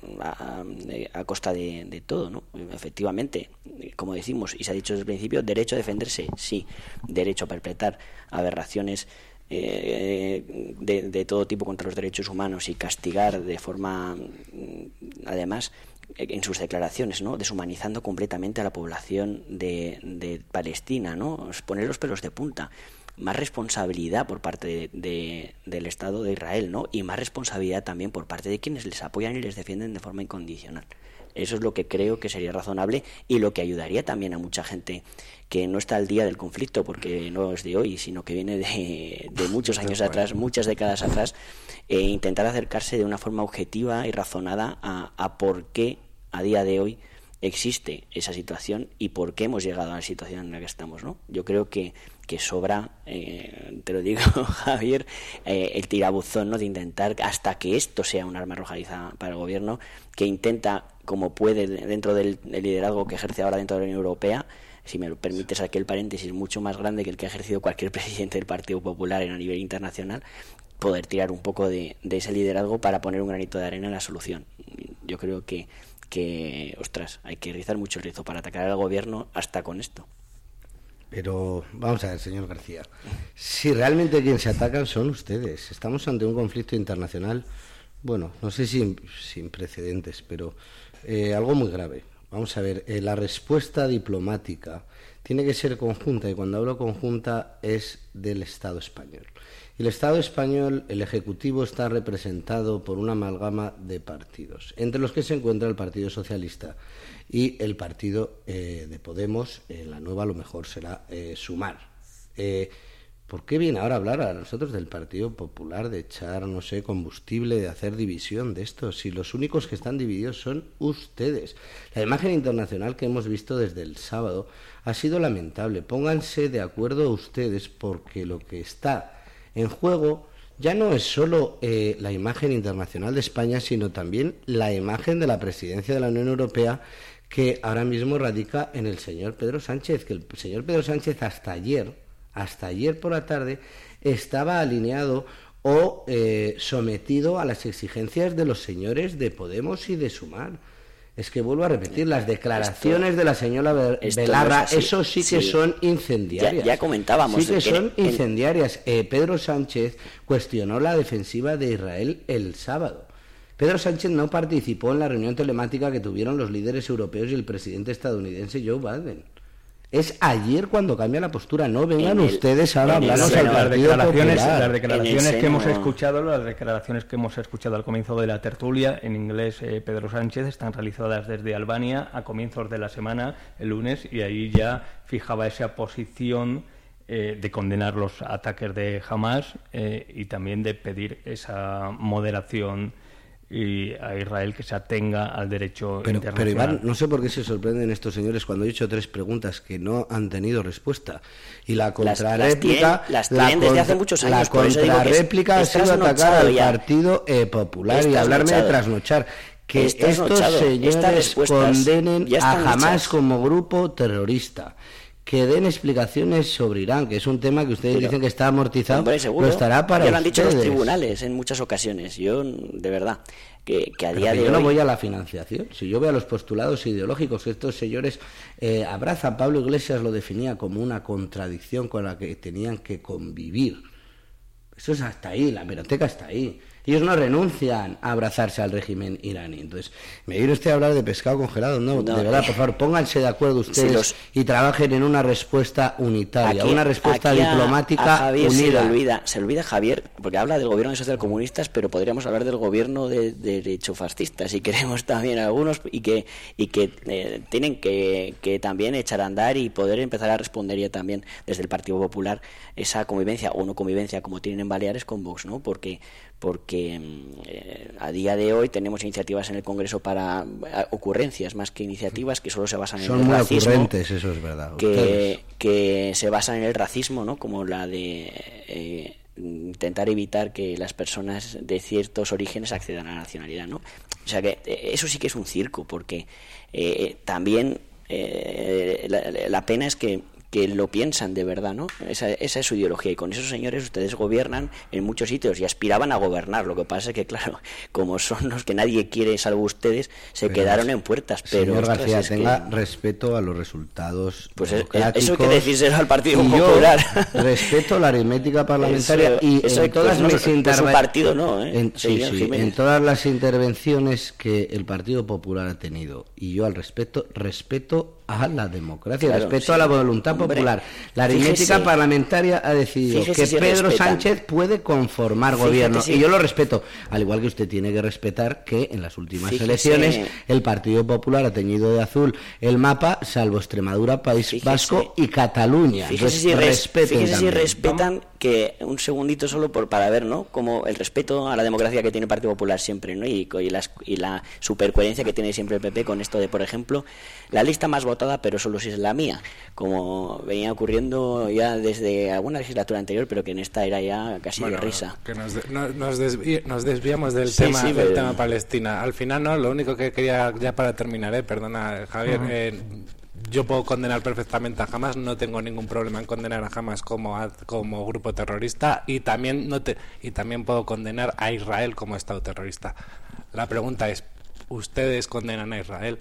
a, costa de, todo, ¿no? Efectivamente, como decimos y se ha dicho desde el principio, derecho a defenderse, sí, derecho a perpetrar aberraciones eh, de, todo tipo contra los derechos humanos y castigar de forma, mm, además, en sus declaraciones, ¿no? deshumanizando completamente a la población de, de Palestina, ¿no? poner los pelos de punta más responsabilidad por parte de, del Estado de Israel, ¿no? Y más responsabilidad también por parte de quienes les apoyan y les defienden de forma incondicional. Eso es lo que creo que sería razonable y lo que ayudaría también a mucha gente que no está al día del conflicto, porque no es de hoy, sino que viene de, muchos años atrás, muchas décadas atrás, e intentar acercarse de una forma objetiva y razonada a, a por qué a día de hoy existe esa situación y por qué hemos llegado a la situación en la que estamos. ¿no? Yo creo que, que sobra, eh, te lo digo (laughs) Javier, eh, el tirabuzón ¿no? de intentar hasta que esto sea un arma arrojadiza para el gobierno, que intenta, como puede, dentro del, liderazgo que ejerce ahora dentro de la Unión Europea, si me lo permites aquel paréntesis mucho más grande que el que ha ejercido cualquier (laughs) presidente del Partido Popular en a nivel internacional, poder tirar un poco de, de ese liderazgo para poner un granito de arena en la solución. Yo creo que que, ostras, hay que rizar mucho el rizo para atacar al gobierno hasta con esto. Pero vamos a ver, señor García, si realmente quien se atacan son ustedes, estamos ante un conflicto internacional, bueno, no sé si sin precedentes, pero eh, algo muy grave. Vamos a ver, eh, la respuesta diplomática tiene que ser conjunta y cuando hablo conjunta es del Estado español. El Estado español, el Ejecutivo, está representado por una amalgama de partidos, entre los que se encuentra el Partido Socialista y el Partido eh, de Podemos. En la nueva a lo mejor será eh, Sumar. ¿Por qué viene ahora a hablar a nosotros del Partido Popular, de echar, no sé, combustible, de hacer división de esto? Si los únicos que están divididos son ustedes. La imagen internacional que hemos visto desde el sábado ha sido lamentable. Pónganse de acuerdo ustedes porque lo que está en juego ya no es solo eh, la imagen internacional de España, sino también la imagen de la presidencia de la Unión Europea que ahora mismo radica en el señor Pedro Sánchez, que el señor Pedro Sánchez hasta ayer, hasta ayer por la tarde, estaba alineado o eh, sometido a las exigencias de los señores de Podemos y de Sumar. Es que vuelvo a repetir, las declaraciones de la señora Belarra, eso sí que son incendiarias. Ya, comentábamos. Sí que, son incendiarias. Eh, Pedro Sánchez cuestionó la defensiva de Israel el sábado. Pedro Sánchez no participó en la reunión telemática que tuvieron los líderes europeos y el presidente estadounidense Joe Biden. Es ayer cuando cambia la postura. No vengan ustedes ahora a hablarnos al las declaraciones, las declaraciones que hemos escuchado, las declaraciones que hemos escuchado al comienzo de la tertulia en inglés eh, Pedro Sánchez están realizadas desde Albania a comienzos de la semana, el lunes, y ahí ya fijaba esa posición eh, de condenar los ataques de Hamas eh, y también de pedir esa moderación y a Israel que se atenga al derecho pero, internacional. Pero Iván, no sé por qué se sorprenden estos señores cuando he hecho tres preguntas que no han tenido respuesta. Y la contrarréplica... Las, tienen, desde hace muchos años. La contrarréplica ha sido atacar al Partido eh, Popular y hablarme de trasnochar. Que estos señores condenen a Hamas como grupo terrorista que den explicaciones sobre Irán, que es un tema que ustedes dicen que está amortizado, Hombre, seguro. lo estará para ya lo han dicho los tribunales en muchas ocasiones. Yo, de verdad, que, que a Pero día que de yo hoy... no voy a la financiación. Si yo veo a los postulados ideológicos que estos señores eh, abrazan, Pablo Iglesias lo definía como una contradicción con la que tenían que convivir. Eso es hasta ahí, la meroteca está ahí. Ellos no renuncian a abrazarse al régimen iraní. Entonces, me viene usted a hablar de pescado congelado. No, No, de verdad, eh, por favor, pónganse de acuerdo ustedes los- y trabajen en una respuesta unitaria, Aquí- una respuesta aquí a- diplomática a Javier Se le, unida. olvida, se le olvida Javier, porque habla del gobierno de socialcomunistas, pero podríamos hablar del gobierno de, de derecho fascista, si queremos también algunos, y que, y que eh, tienen que, que también echar a andar y poder empezar a responder ya también desde el Partido Popular esa convivencia o no convivencia como tienen en Baleares con Vox, ¿no? Porque, porque mm, eh, a día de hoy tenemos iniciativas en el Congreso para eh, ocurrencias más que iniciativas que solo se basan en Son el muy racismo ocurrentes, eso es verdad. que, que se basan en el racismo, ¿no? Como la de eh, intentar evitar que las personas de ciertos orígenes accedan a la nacionalidad, ¿no? O sea que eso sí que es un circo, porque eh, también eh, la, la pena es que que lo piensan de verdad, ¿no? Esa, esa es su ideología y con esos señores ustedes gobiernan en muchos sitios y aspiraban a gobernar. Lo que pasa es que, claro, (laughs) como son los que nadie quiere salvo ustedes, se Pero, quedaron en puertas. Pero, Señor ostras, García, que- tenga respeto a los resultados. Pues es- eso hay que decírselo al Partido Popular. (laughs) respeto la aritmética parlamentaria Eso- y eso en todas pues no, mis su partido no, ¿eh? en, sí, sí, en todas las intervenciones que el Partido Popular ha tenido y yo al respeto, respeto a la democracia, Claro, respeto sí. a la voluntad Hombre, popular. La aritmética fíjese- parlamentaria ha decidido que si Pedro respetan. Sánchez puede conformar Fíjate gobierno si- y yo lo respeto, al igual que usted tiene que respetar que en las últimas Fíjese- elecciones el Partido Popular ha teñido de azul el mapa, salvo Extremadura, País Fíjese- Vasco y Cataluña. Fíjese Entonces, si, res- si respetan que un segundito solo por para ver, ¿no? Como el respeto a la democracia que tiene el Partido Popular siempre, ¿no? Y, y, las- y la supercoherencia que tiene siempre el PP con esto de, por ejemplo, la lista más votada, pero solo si es la mía, como venía ocurriendo ya desde alguna legislatura anterior, pero que en esta era ya casi Bueno, de risa. Que nos, de- no- nos, desvi- nos desviamos del Sí, tema sí, del pero- tema Palestina. Al final, no, lo único que quería, ya para terminar, eh, perdona, Javier, eh, yo puedo condenar perfectamente a Hamas, no tengo ningún problema en condenar a Hamas como, como grupo terrorista y también, no te, y también puedo condenar a Israel como Estado terrorista. La pregunta es, ¿ustedes condenan a Israel?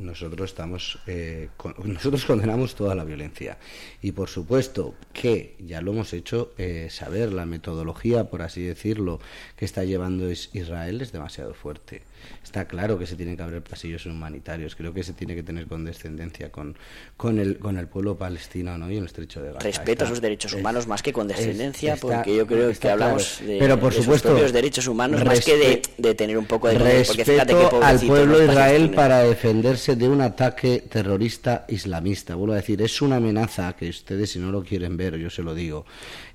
Nosotros estamos, eh, con- nosotros condenamos toda la violencia y por supuesto que ya lo hemos hecho eh, saber la metodología, por así decirlo, que está llevando is- Israel es demasiado fuerte. Está claro que se tienen que abrir pasillos humanitarios. Creo que se tiene que tener condescendencia con, con el con el pueblo palestino, ¿no? Y el estrecho de Gaza. Respeto a sus derechos es- humanos más que condescendencia, es- está- porque yo creo que hablamos claro. de, Pero por de sus propios derechos humanos más que de, de tener un poco de porque fíjate Respeto al pueblo de Israel para defenderse de un ataque terrorista islamista. Vuelvo a decir, es una amenaza que ustedes, si no lo quieren ver, yo se lo digo.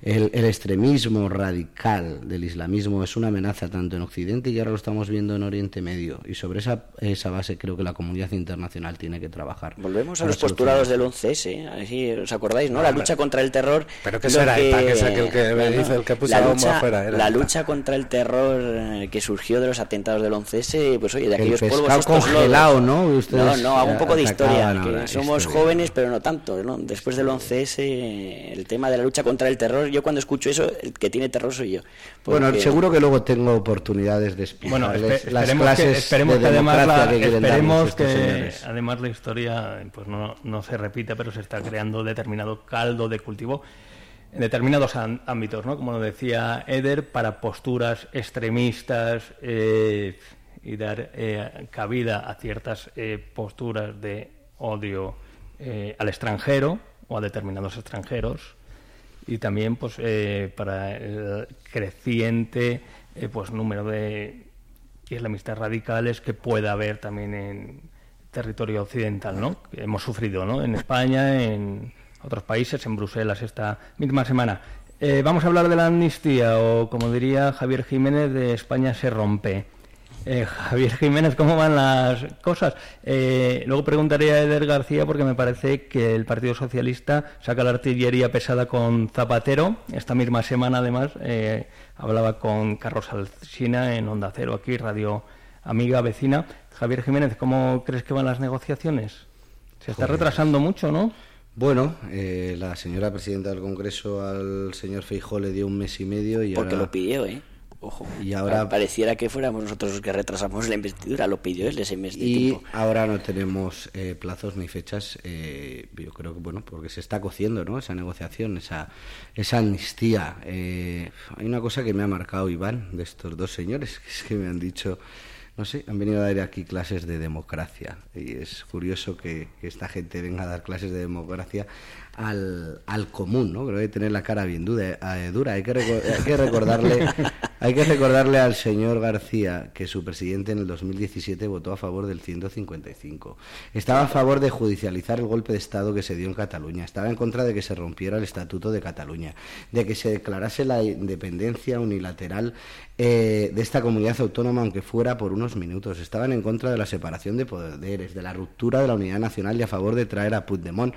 El, el extremismo radical del islamismo es una amenaza tanto en Occidente y ahora lo estamos viendo en Oriente Medio. Y sobre esa, esa base creo que la comunidad internacional tiene que trabajar. Volvemos a los postulados del 11S, así os acordáis, ¿no? No, la lucha contra el terror. Pero era ETA, que es aquel que no. dice el que puso la lucha, afuera, era la lucha contra el terror eh, que surgió de los atentados del 11S, pues oye, de El aquellos polvos pescado estos congelado, lodos. ¿no? No, no, hago un poco de historia, que somos historia. jóvenes, pero no tanto, ¿no? Después del 11S, el tema de la lucha contra el terror, yo cuando escucho eso, el que tiene terror soy yo. Bueno, seguro que luego tengo oportunidades de Bueno, explicarles espe- las esperemos clases que, esperemos de que además, la- que esperemos que señores. además la historia pues no, no se repita, pero se está creando determinado caldo de cultivo en determinados ámbitos, ¿no? Como lo decía Eder, para posturas extremistas eh, y dar eh, cabida a ciertas eh, posturas de odio eh, al extranjero o a determinados extranjeros y también pues para el creciente pues número de islamistas radicales que pueda haber también en territorio occidental, ¿no? Hemos sufrido, ¿no? En España, en otros países, en Bruselas esta misma semana. Vamos a hablar de la amnistía o, como diría Javier Jiménez, de España se rompe. Eh, Javier Jiménez, ¿cómo van las cosas? Eh, luego preguntaré a Eder García porque me parece que el Partido Socialista saca la artillería pesada con Zapatero. Esta misma semana, además, eh, hablaba con Carlos Alsina en Onda Cero, aquí, Radio Amiga Vecina. Javier Jiménez, ¿cómo crees que van las negociaciones? Se está retrasando mucho, ¿no? Bueno, eh, la señora presidenta del Congreso al señor Feijó le dio un mes y medio y Porque ahora... lo pidió, ¿eh? Ojo. Y ahora- Pareciera que fuéramos nosotros los que retrasamos la investidura, lo pidió él ese mes de Y tiempo. ahora no tenemos eh, plazos ni fechas. eh, yo creo que, bueno, porque se está cociendo, ¿no? Esa negociación, esa, esa amnistía. Eh, hay una cosa que me ha marcado Iván de estos dos señores, que es que me han dicho, no sé, han venido a dar aquí clases de democracia. Y es curioso que, que esta gente venga a dar clases de democracia al, al común, ¿no? Creo que tener la cara bien dura. eh, dura. Hay, que hay que recordarle, (laughs) hay que recordarle al señor García que su presidente en el 2017 votó a favor del 155. Estaba a favor de judicializar el golpe de Estado que se dio en Cataluña. Estaba en contra de que se rompiera el Estatuto de Cataluña, de que se declarase la independencia unilateral eh, de esta comunidad autónoma, aunque fuera por unos minutos. Estaban en contra de la separación de poderes, de la ruptura de la unidad nacional y a favor de traer a Puigdemont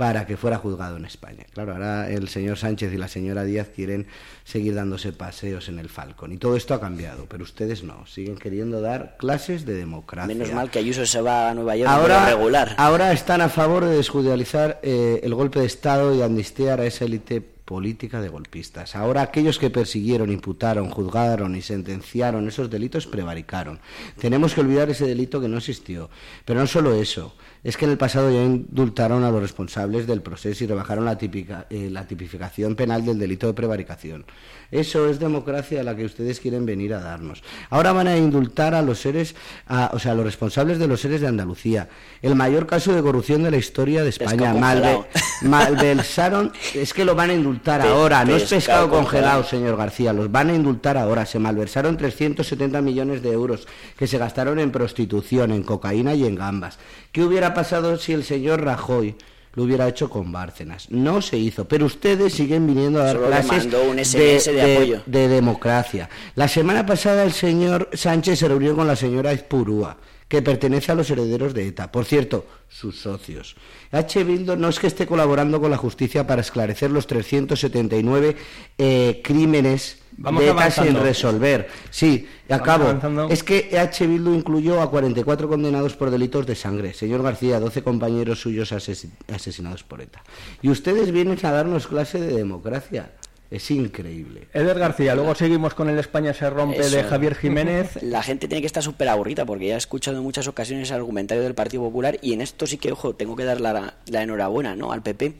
para que fuera juzgado en España. Claro, ahora el señor Sánchez y la señora Díaz quieren seguir dándose paseos en el Falcon. Y todo esto ha cambiado, pero ustedes no. Siguen queriendo dar clases de democracia. Menos mal que Ayuso se va a Nueva York Ahora, regular. ahora están a favor de desjudicializar eh, el golpe de Estado y amnistiar a esa élite política de golpistas. Ahora aquellos que persiguieron, imputaron, juzgaron y sentenciaron esos delitos prevaricaron. Tenemos que olvidar ese delito que no existió. Pero no solo eso, es que en el pasado ya indultaron a los responsables del proceso y rebajaron la, típica, eh, la tipificación penal del delito de prevaricación. Eso es democracia a la que ustedes quieren venir a darnos. Ahora van a indultar a los seres, a- o sea, a los responsables de los seres de Andalucía. El mayor caso de corrupción de la historia de España. Malve- malversaron, es que lo van a indultar Pe- ahora, no es pescado pescado congelado, congelado. señor García, los van a indultar ahora. Se malversaron 370 millones de euros que se gastaron en prostitución, en cocaína y en gambas. ¿Qué hubiera pasado si el señor Rajoy lo hubiera hecho con Bárcenas? No se hizo, pero ustedes siguen viniendo a dar Solo clases un SMS de apoyo. de democracia. La semana pasada el señor Sánchez se reunió con la señora Izpurúa, que pertenece a los herederos de ETA. Por cierto, sus socios. H. Bildo no es que esté colaborando con la justicia para esclarecer los 379 eh, crímenes Vamos avanzando. sin resolver. Sí, acabo. Es que H. Bildu incluyó a 44 condenados por delitos de sangre. Señor García, 12 compañeros suyos asesi- asesinados por ETA. Y ustedes vienen a darnos clase de democracia. Es increíble. Eder García, luego seguimos con el España se rompe de. Javier Jiménez. (laughs) La gente tiene que estar súper aburrida porque ya he escuchado en muchas ocasiones el argumentario del Partido Popular y en esto sí que, ojo, tengo que dar la, la enhorabuena ¿no? al PP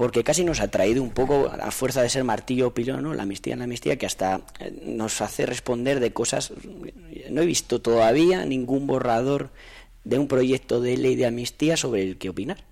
porque casi nos ha traído un poco a fuerza de ser martillo o pilón, ¿no? la amnistía, la amnistía, que hasta eh, nos hace responder de cosas. No he visto todavía ningún borrador de un proyecto de ley de amnistía sobre el que opinar.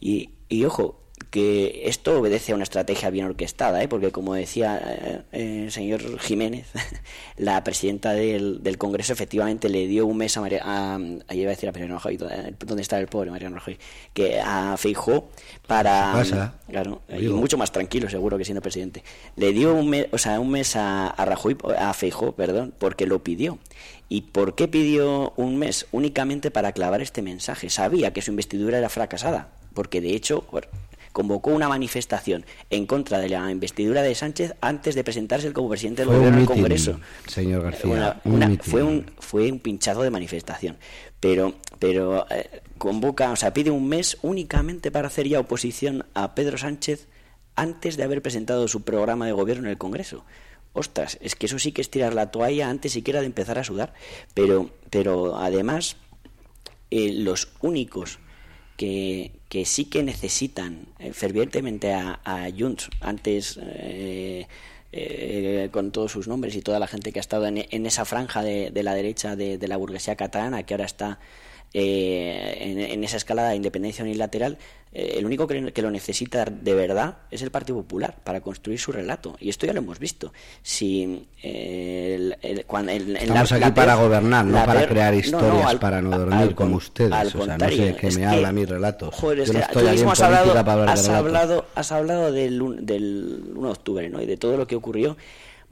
Y, y ojo, que esto obedece a una estrategia bien orquestada, ¿eh? porque como decía eh, eh, el señor Jiménez, (laughs) la presidenta del, del Congreso efectivamente le dio un mes a María, a, a- iba a decir a Mariano Rajoy, eh, ¿dónde está el pobre Mariano Rajoy? Que a Feijó para, casa. claro, y mucho más tranquilo seguro que siendo presidente, le dio un mes, o sea, un mes a, a Rajoy, a Feijó, perdón, porque lo pidió. ¿Y por qué pidió un mes? Únicamente para clavar este mensaje. Sabía que su investidura era fracasada, porque de hecho convocó una manifestación en contra de la investidura de Sánchez antes de presentarse como presidente del Fue gobierno al Congreso. señor García, Una- un una- fue un fue un pinchazo de manifestación, pero pero eh, convoca, o sea, pide un mes únicamente para hacer ya oposición a Pedro Sánchez antes de haber presentado su programa de gobierno en el Congreso. Ostras, es que eso sí que es tirar la toalla antes siquiera de empezar a sudar. Pero, pero además, eh, los únicos que, que sí que necesitan eh, fervientemente a, a Junts. Antes eh, eh, con todos sus nombres y toda la gente que ha estado en, en esa franja de, de la derecha de, de la burguesía catalana que ahora está eh, en, en esa escalada de independencia unilateral, eh, el único que, que lo necesita de verdad es el Partido Popular para construir su relato. Y esto ya lo hemos visto. Si eh, el- el- cuando- el- Estamos la- aquí la para peor- gobernar, no para peor- crear historias no, al- para no al dormir con- como ustedes. al O sea, no sé qué es me que- habla mi relato. Joder, Yo no que estoy en has hablado, para hablar de has hablado, has hablado del, del 1 de octubre ¿no? y de todo lo que ocurrió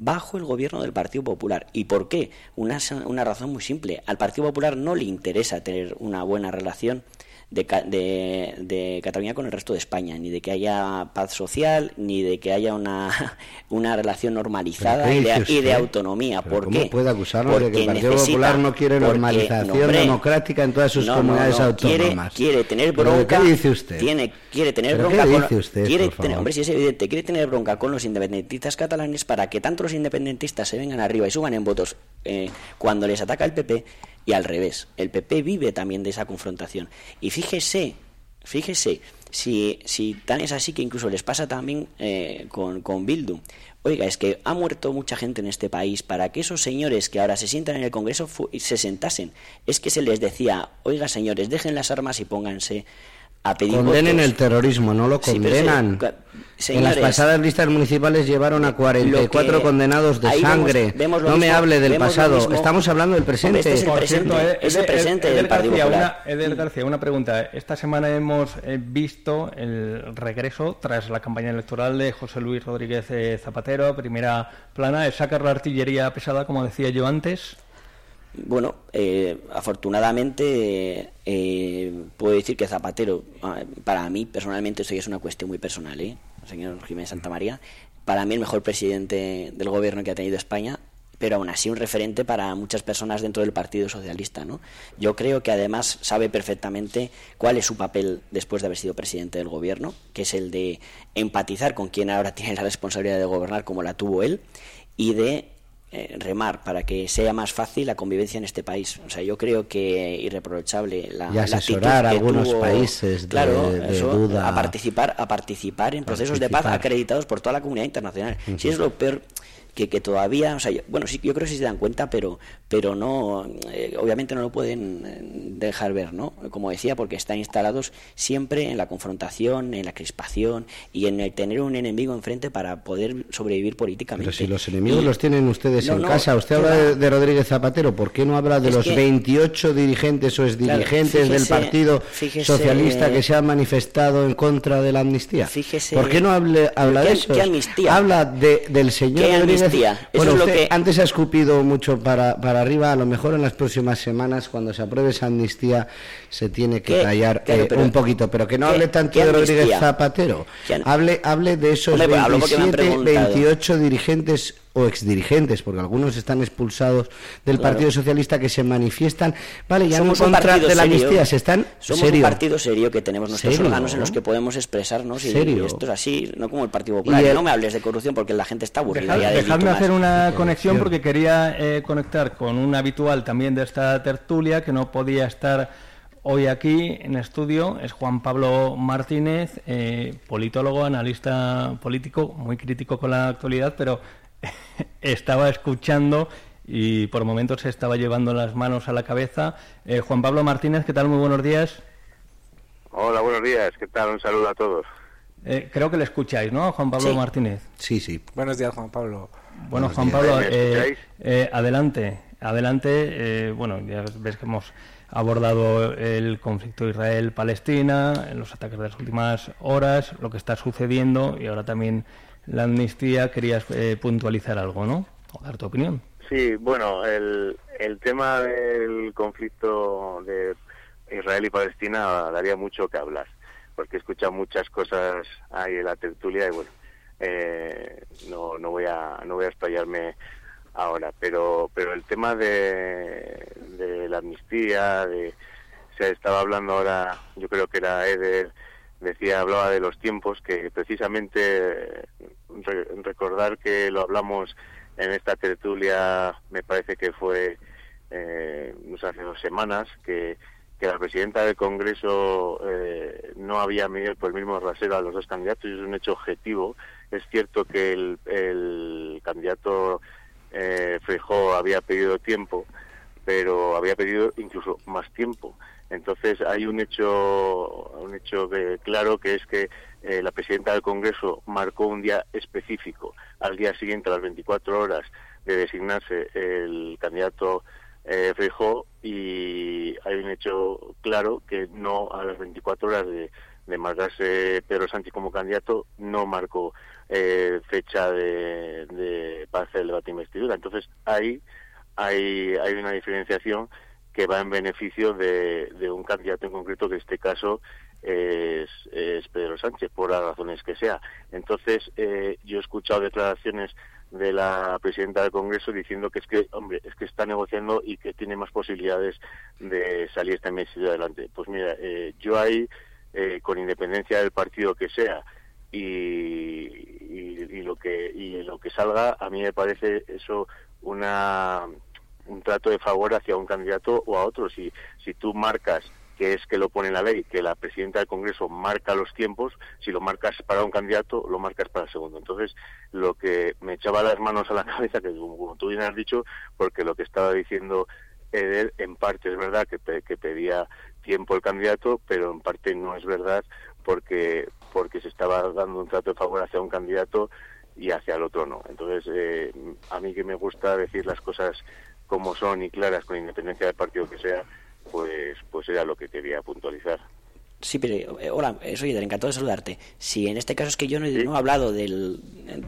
bajo el gobierno del Partido Popular. ¿Y por qué? Una, una razón muy simple. Al Partido Popular no le interesa tener una buena relación de, de, Cataluña con el resto de España, ni de que haya paz social, ni de que haya una, (laughs) una relación normalizada y de, autonomía. ¿Por ¿Cómo puede acusarlo de que el Partido Popular no quiere normalización democrática en todas sus comunidades autónomas? Quiere, tener bronca. ¿Qué dice usted? Tiene, quiere tener bronca con, quiere hombre, si es evidente, quiere tener bronca con los independentistas catalanes para que tanto los independentistas se vengan arriba y suban en votos eh, cuando les ataca el PP y al revés. El PP vive también de esa confrontación. Y fíjese, fíjese, si, si tan es así que incluso les pasa también eh, con, con Bildu. Oiga, es que ha muerto mucha gente en este país para que esos señores que ahora se sientan en el Congreso se sentasen. Es que se les decía, oiga señores, dejen las armas y pónganse a pedir Condenen el terrorismo, no lo condenan. en las pasadas listas municipales llevaron a 44 condenados de sangre. no me hable del pasado, estamos hablando del presente. Este es el presente, es el presente del Partido Popular. Una, García, una pregunta. Esta semana hemos eh, visto el regreso, tras la campaña electoral de José Luis Rodríguez eh, Zapatero, primera plana, el sacar la artillería pesada, como decía yo antes. Bueno, eh, afortunadamente eh, puedo decir que Zapatero, ah, para mí personalmente, esto ya es una cuestión muy personal, ¿eh? señor Jiménez Santamaría, para mí el mejor presidente del gobierno que ha tenido España, pero aún así un referente para muchas personas dentro del Partido Socialista. ¿no? Yo creo que además sabe perfectamente cuál es su papel después de haber sido presidente del gobierno, que es el de empatizar con quien ahora tiene la responsabilidad de gobernar como la tuvo él y de eh, remar para que sea más fácil la convivencia en este país. O sea, yo creo que irreprochable la, y asesorar a algunos países de, claro, duda. a participar a participar en procesos de paz acreditados por toda la comunidad internacional. Si es lo peor que, que todavía, o sea, bueno, sí, yo creo que sí se dan cuenta, pero, pero no, eh, obviamente no lo pueden eh, dejar ver, ¿no? Como decía, porque están instalados siempre en la confrontación, en la crispación y en el tener un enemigo enfrente para poder sobrevivir políticamente. Pero si los enemigos los tienen ustedes en casa, usted habla de, Rodríguez Zapatero, ¿por qué no habla de los 28 dirigentes o exdirigentes del Partido Socialista que se han manifestado en contra de la amnistía? Fíjese, ¿Por qué no hable, habla de eso? Habla de, del señor bueno, usted antes ha escupido mucho para, para arriba. A lo mejor en las próximas semanas, cuando se apruebe esa amnistía, se tiene que callar eh, un poquito. Pero que no hable tanto de Rodríguez Zapatero. Hable, hable de esos 27, 28 dirigentes o exdirigentes, porque algunos están expulsados del Partido Socialista que se manifiestan, vale, ya no en contra de la amnistía, se están Somos un partido serio que tenemos nuestros órganos en los que podemos expresarnos y, esto es así, no como el Partido Popular. no me hables de corrupción porque la gente está aburrida Dejadme hacer una conexión porque quería eh, conectar con un habitual también de esta tertulia que no podía estar hoy aquí en estudio. Es Juan Pablo Martínez, eh, politólogo, analista político, muy crítico con la actualidad, pero (laughs) estaba escuchando y por momentos se estaba llevando las manos a la cabeza. Eh, Juan Pablo Martínez, ¿qué tal? Muy buenos días. Hola, buenos días. ¿Qué tal? Un saludo a todos. Eh, creo que le escucháis, ¿no? Juan Pablo Martínez. Sí, sí. Buenos días, Juan Pablo. Bueno, Juan Pablo, eh, adelante. Adelante. bueno, ya ves que hemos abordado el conflicto Israel-Palestina, los ataques de las últimas horas, lo que está sucediendo y ahora también la amnistía, querías eh, puntualizar algo, ¿no? O dar tu opinión. Sí, bueno, el, el tema del conflicto de Israel y Palestina daría mucho que hablar, porque he escuchado muchas cosas ahí en la tertulia y bueno, eh, no, no voy a no voy a explayarme ahora, pero pero el tema de, de la amnistía, de se estaba hablando ahora, yo creo que era Eder decía, hablaba de los tiempos, que precisamente recordar que lo hablamos en esta tertulia, me parece que fue eh, hace dos semanas, que, que la presidenta del Congreso eh, no había medido por el mismo rasero a los dos candidatos y es un hecho objetivo. Es cierto que el, el candidato eh, había pedido tiempo, pero había pedido incluso más tiempo. Entonces hay un hecho, un hecho claro que es que eh, la presidenta del Congreso marcó un día específico, al día siguiente, a las 24 horas de designarse el candidato eh, y hay un hecho claro que no a las 24 horas de, de marcarse Pedro Sánchez como candidato, no marcó eh, fecha de, de para hacer debate de investidura. Entonces ahí hay, hay una diferenciación que va en beneficio de, de un candidato en concreto, que en este caso es, Pedro Sánchez, por las razones que sea. Entonces, eh, yo he escuchado declaraciones de la presidenta del Congreso diciendo que es que, hombre, es que está negociando y que tiene más posibilidades de salir esta investidura adelante. Pues mira, eh, yo ahí, eh, con independencia del partido que sea y, y, lo que y lo que salga, a mí me parece eso una un trato de favor hacia un candidato o a otro. Si, si tú marcas que es que lo pone en la ley, que la presidenta del Congreso marca los tiempos, si lo marcas para un candidato, lo marcas para el segundo. Entonces, lo que me echaba las manos a la (laughs) cabeza, que como tú bien has dicho, porque lo que estaba diciendo Eder, en parte es verdad que, que pedía tiempo el candidato, pero en parte no es verdad porque, porque se estaba dando un trato de favor hacia un candidato y hacia el otro no. Entonces, eh, a mí que me gusta decir las cosas como son y claras, con independencia del partido que sea, pues, pues era lo que quería puntualizar. Sí, pero eh, hola, soy Eder, encantado de saludarte. Si en este caso es que yo no, he hablado del,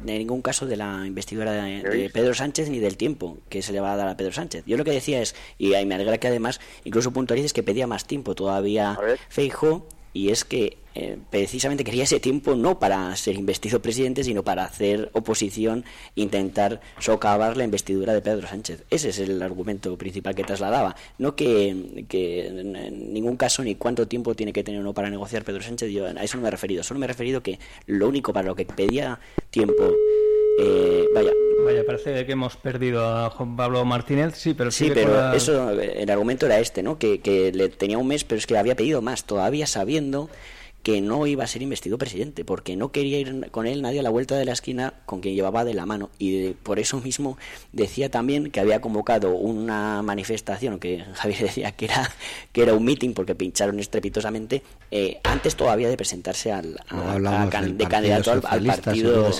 de ningún caso de la investidura de, Pedro Sánchez ni del tiempo que se le va a dar a Pedro Sánchez. Yo lo que decía es, y ahí me alegra que además incluso puntualices que pedía más tiempo todavía Feijo y es que eh, precisamente quería ese tiempo no para ser investido presidente, sino para hacer oposición, intentar socavar la investidura de Pedro Sánchez. Ese es el argumento principal que trasladaba. No que, en ningún caso ni cuánto tiempo tiene que tener uno para negociar Pedro Sánchez, yo a eso no me he referido. Solo me he referido que lo único para lo que pedía tiempo eh, vaya. Vaya, parece que hemos perdido a Juan Pablo Martínez, sí, pero sí, pero eso, el argumento era este, ¿no? Que, que le tenía un mes, pero es que había pedido más, todavía sabiendo que no iba a ser investido presidente, porque no quería ir con él nadie a la vuelta de la esquina con quien llevaba de la mano. Y por eso mismo decía también que había convocado una manifestación, que (laughs) Javier decía que era, que era un meeting porque pincharon estrepitosamente, eh, antes todavía de presentarse al, de candidato al, partido,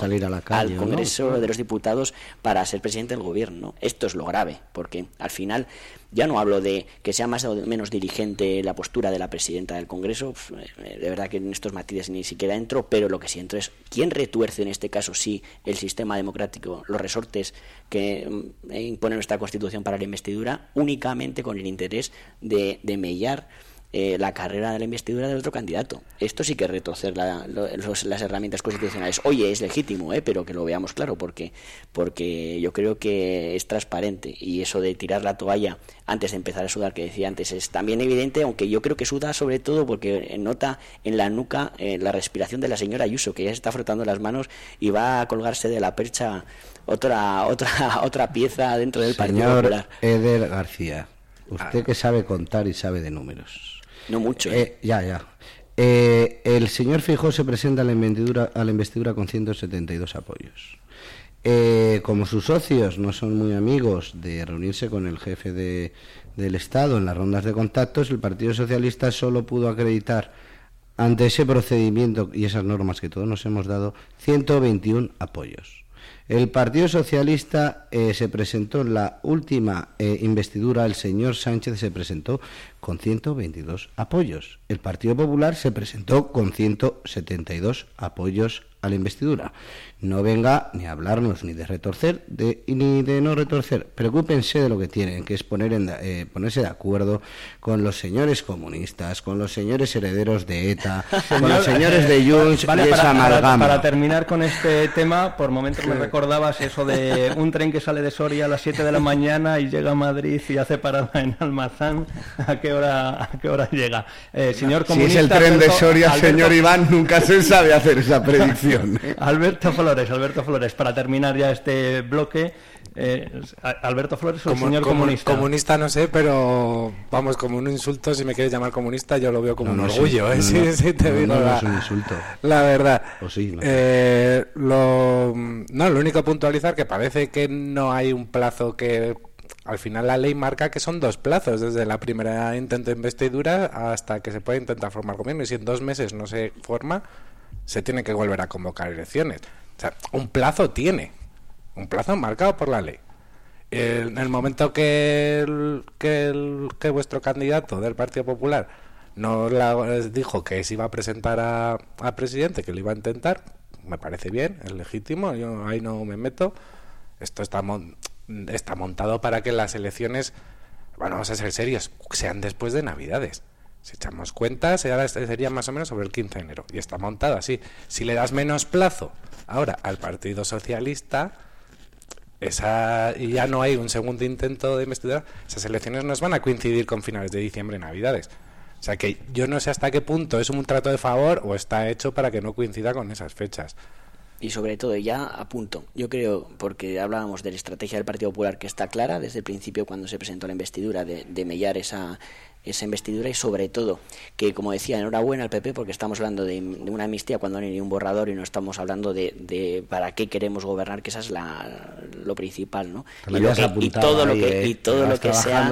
al Congreso de los Diputados para ser presidente del gobierno. Esto es lo grave, porque al final ya no hablo de que sea más o menos dirigente la postura de la presidenta del Congreso, eh, de verdad que en estos matices ni siquiera entro, pero lo que siento es quién retuerce en este caso sí el sistema democrático, los resortes que mm, impone nuestra Constitución para la investidura, únicamente con el interés de, de mellar eh, la carrera de la investidura del otro candidato. Esto sí que retorcer las herramientas constitucionales. Oye, es legítimo, ¿eh? pero que lo veamos claro, porque, porque yo creo que es transparente y eso de tirar la toalla antes de empezar a sudar, que decía antes, es también evidente, aunque yo creo que suda sobre todo porque nota en la nuca eh, la respiración de la señora Ayuso, que ya se está frotando las manos y va a colgarse de la percha otra otra (laughs) otra pieza dentro del Partido Popular. Eder García, usted que sabe contar y sabe de números. No mucho. ¿eh? ¿eh? ya, ya. Eh, el señor Fijó se presenta a la investidura, a la investidura con 172 apoyos. Eh, como sus socios no son muy amigos de reunirse con el jefe de, del Estado en las rondas de contactos, el Partido Socialista solo pudo acreditar ante ese procedimiento y esas normas que todos nos hemos dado 121 apoyos. El Partido Socialista se presentó en la última investidura, el señor Sánchez se presentó con 122 apoyos. El Partido Popular se presentó con 172 apoyos a la investidura. No venga ni a hablarnos ni de retorcer de, ni de no retorcer. Preocúpense de lo que tienen, que es poner en, eh, ponerse de acuerdo con los señores comunistas, con los señores herederos de ETA, (laughs) con los señores de Junts vale, para, Para, terminar con este tema, por momentos me recordabas eso de un tren que sale de Soria a las 7 de la mañana y llega a Madrid y hace parada en Almazán. ¿A qué hora, a qué hora llega? Eh, señor comunista, si es el tren de Soria, señor Iván, nunca se sabe hacer esa predicción. (laughs) Alberto Flores, Alberto Flores, para terminar ya este bloque. Eh, Alberto Flores, un señor comunista. Comunista no sé, pero vamos, como un insulto, si me quieres llamar comunista, yo lo veo como un orgullo. ¿eh? Sí, sí, te digo la, es un insulto. La verdad. O sí, eh, lo, no, lo único a puntualizar que parece que no hay un plazo que al final la ley marca que son dos plazos, desde la primera intento de investidura hasta que se pueda intentar formar gobierno. Y si en dos meses no se forma, se tiene que volver a convocar elecciones. O sea, un plazo tiene, un plazo marcado por la ley. En el momento que, el, que, que vuestro candidato del Partido Popular no dijo que se iba a presentar a, presidente, que lo iba a intentar, me parece bien, es legítimo, yo ahí no me meto. Esto está está montado para que las elecciones bueno, vamos a ser serios, sean después de Navidades. Si echamos cuentas, sería más o menos sobre el 15 de enero. Y está montado así. Si le das menos plazo ahora al Partido Socialista, esa, y ya no hay un segundo intento de investidura, esas elecciones no van a coincidir con finales de diciembre y Navidades. O sea que yo no sé hasta qué punto es un trato de favor o está hecho para que no coincida con esas fechas y sobre todo ya a punto. Yo creo, porque hablábamos de la estrategia del Partido Popular que está clara desde el principio cuando se presentó la investidura, de, de mellar esa, esa investidura y sobre todo que, como decía, enhorabuena al PP porque estamos hablando de, una amnistía cuando no hay ni un borrador y no estamos hablando de, para qué queremos gobernar, que esa es la, lo principal, ¿no? Y, todo lo que, y todo lo que se ha,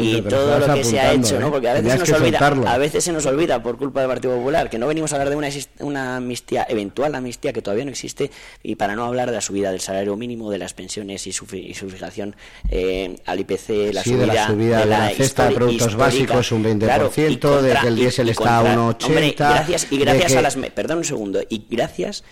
y todo lo que se ha hecho, ¿no? ¿eh? Porque a veces, se nos olvida, a veces se nos olvida por culpa del Partido Popular que no venimos a hablar de una, una amnistía, eventual amnistía que todavía no existe y para no hablar de la subida del salario mínimo, de las pensiones y su, y su fijación eh, al IPC, la subida, de la subida de la, cesta de productos básicos es un 20%, de que el diésel está a 1,80. y gracias, y gracias a las... Perdón un segundo. Y gracias...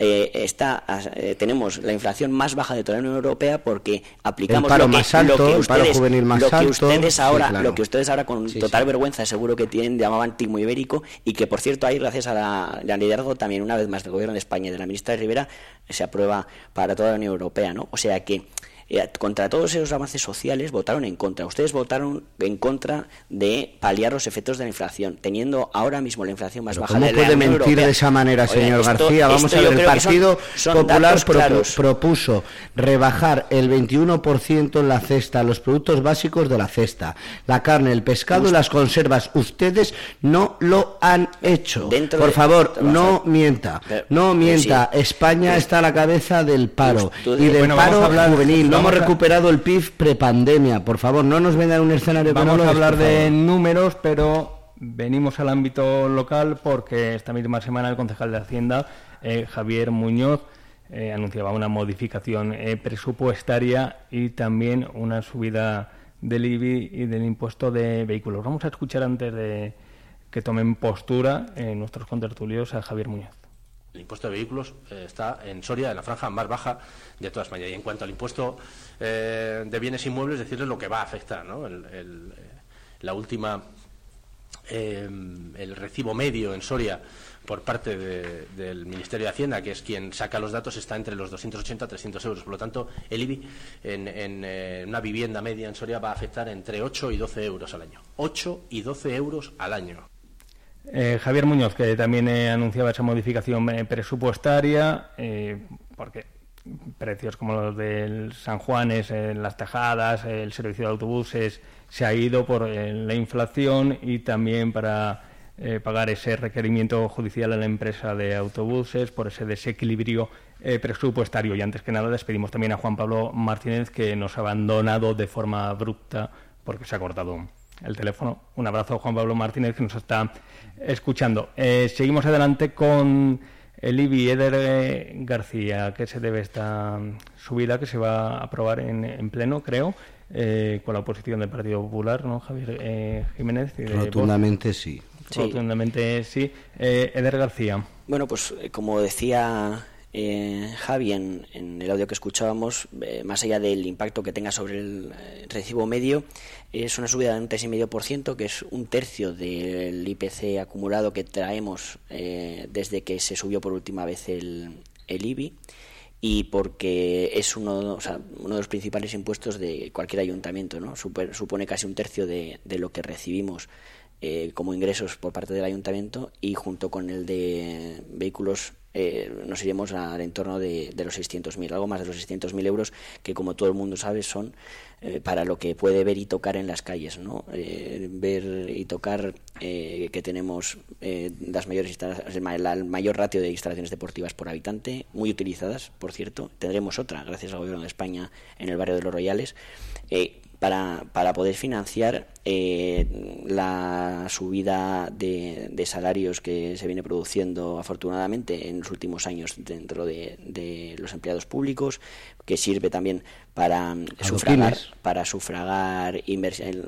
Eh, está, eh, tenemos la inflación más baja de toda la Unión Europea porque aplicamos lo, que, más alto, lo que ustedes, juvenil más lo que ustedes ahora, lo que ustedes ahora con total vergüenza seguro que tienen llamaban timo ibérico y que por cierto ahí gracias a la, liderazgo también una vez más del gobierno de España y de la ministra de Rivera se aprueba para toda la Unión Europea, ¿no? O sea que eh, contra todos esos avances sociales votaron en contra. Ustedes votaron en contra de paliar los efectos de la inflación, teniendo ahora mismo la inflación más baja ¿cómo de la puede mentir de esa manera, señor García? Vamos a ver, el Partido Popular propuso rebajar el 21% en la cesta, los productos básicos de la cesta, la carne, el pescado y las conservas. Ustedes no lo han hecho. Por favor, no mienta, no mienta. España está a la cabeza del paro y del paro juvenil hemos recuperado el PIB prepandemia. Por favor, no nos vendan un escenario Vamos a hablar de números, pero venimos al ámbito local porque esta misma semana el concejal de Hacienda, eh, Javier Muñoz, eh, anunciaba una modificación eh, presupuestaria y también una subida del IBI y del impuesto de vehículos. Vamos a escuchar antes de que tomen postura nuestros contertulios a Javier Muñoz. El impuesto de vehículos eh, está en Soria, en la franja más baja de toda España. Y en cuanto al impuesto eh, de bienes inmuebles, decirles lo que va a afectar. ¿no? El, eh, la última, el recibo medio en Soria por parte del Ministerio de Hacienda, que es quien saca los datos, está entre los 280 a 300 euros. Por lo tanto, el IBI en, una vivienda media en Soria va a afectar entre 8 y 12 euros al año. 8 y 12 euros al año. Eh, Javier Muñoz, que también eh, anunciaba esa modificación eh, presupuestaria, porque precios como los del San Juanes, las tejadas, el servicio de autobuses, se ha ido por la inflación y también para pagar ese requerimiento judicial a la empresa de autobuses por ese desequilibrio presupuestario. Y antes que nada despedimos también a Juan Pablo Martínez, que nos ha abandonado de forma abrupta porque se ha cortado el teléfono. Un abrazo Juan Pablo Martínez que nos está escuchando. Eh, seguimos adelante con el IBI Eder García. ¿Qué se debe esta subida que se va a aprobar en, pleno, creo? Eh, con la oposición del Partido Popular, ¿no, Javier eh, Jiménez? Rotundamente sí. Rotundamente sí. Eder García. Bueno, pues como decía eh, Javi, en, el audio que escuchábamos, eh, más allá del impacto que tenga sobre el eh, recibo medio, es una subida de un 3,5%, que es un tercio del IPC acumulado que traemos eh, desde que se subió por última vez el, el IBI y porque es uno, o uno de los principales impuestos de cualquier ayuntamiento, ¿no? supone casi un tercio de, de lo que recibimos eh, como ingresos por parte del ayuntamiento y junto con el de vehículos eh, nos iremos al entorno de, de los 600.000, algo más de los 600.000 euros que como todo el mundo sabe son eh, para lo que puede ver y tocar en las calles, ¿no? ver y tocar que tenemos las mayores el mayor ratio de instalaciones deportivas por habitante, muy utilizadas, por cierto. Tendremos otra, gracias al Gobierno de España, en el barrio de los Royales para, para poder financiar eh, la subida de, salarios que se viene produciendo afortunadamente en los últimos años dentro de, de los empleados públicos, que sirve también para sufragar, para sufragar inversiones,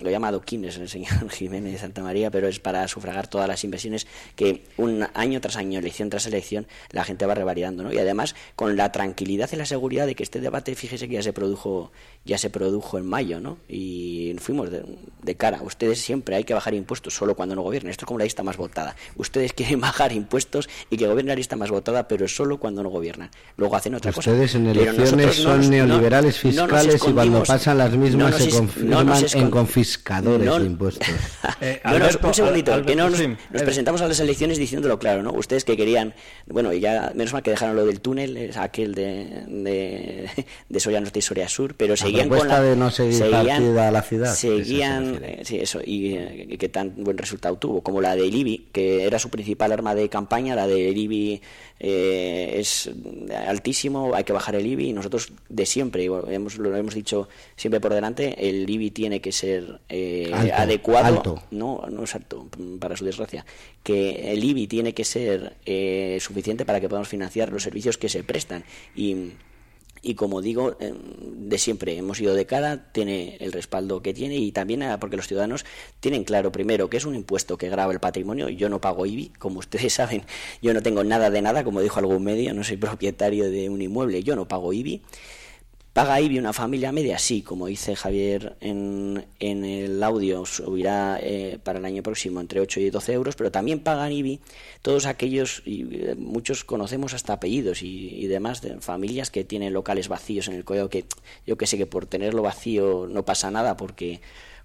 lo llama adoquines el señor (laughs) Jiménez de Santa María, pero es para sufragar todas las inversiones que un año tras año, elección tras elección, la gente va revalidando, ¿no? Y además con la tranquilidad y la seguridad de que este debate, fíjese que ya se produjo, ya se produjo en mayo, ¿no? Y fuimos de, de, cara. Ustedes siempre hay que bajar impuestos solo cuando no gobiernen. Esto es como la lista más votada. Ustedes (laughs) quieren bajar impuestos y que gobierne la lista más votada, pero solo cuando no gobiernan. Luego hacen otra cosa. Ustedes en elecciones son neoliberales fiscales y cuando pasan las mismas se confirman en confiscadores de impuestos. (laughs) eh, Alberto, un segundito, que no nos, nos presentamos a las elecciones diciéndolo claro, ¿no? Ustedes que querían, bueno, y ya menos mal que dejaron lo del túnel, aquel de, de, de Soria Norte y Soria Sur, pero seguían con la de no seguir seguían, a la ciudad. Seguían, eh, sí, eso, y eh, que tan buen resultado tuvo, como la de Libby, que era su principal arma de campaña, la de Libby eh, es altísimo, hay que bajar el IBI y nosotros de siempre, hemos, lo hemos dicho siempre por delante, el IBI tiene que ser eh, adecuado, no no es alto, para su desgracia, que el IBI tiene que ser eh, suficiente para que podamos financiar los servicios que se prestan. Y y como digo, em, de siempre hemos ido de cara, tiene el respaldo que tiene y también ah, porque los ciudadanos tienen claro, primero, que es un impuesto que graba el patrimonio. Yo no pago IBI, como ustedes (laughs) saben, yo no tengo nada de nada, como dijo algún medio, no soy propietario de un inmueble, yo no pago IBI. ¿Paga IBI una familia media? Sí, como dice Javier en, en el audio, subirá eh, para el año próximo entre 8 y 12 euros, pero también pagan IBI todos aquellos, y eh, muchos conocemos hasta apellidos y, demás, de familias que tienen locales vacíos en el código, que yo que sé que por tenerlo vacío no pasa nada porque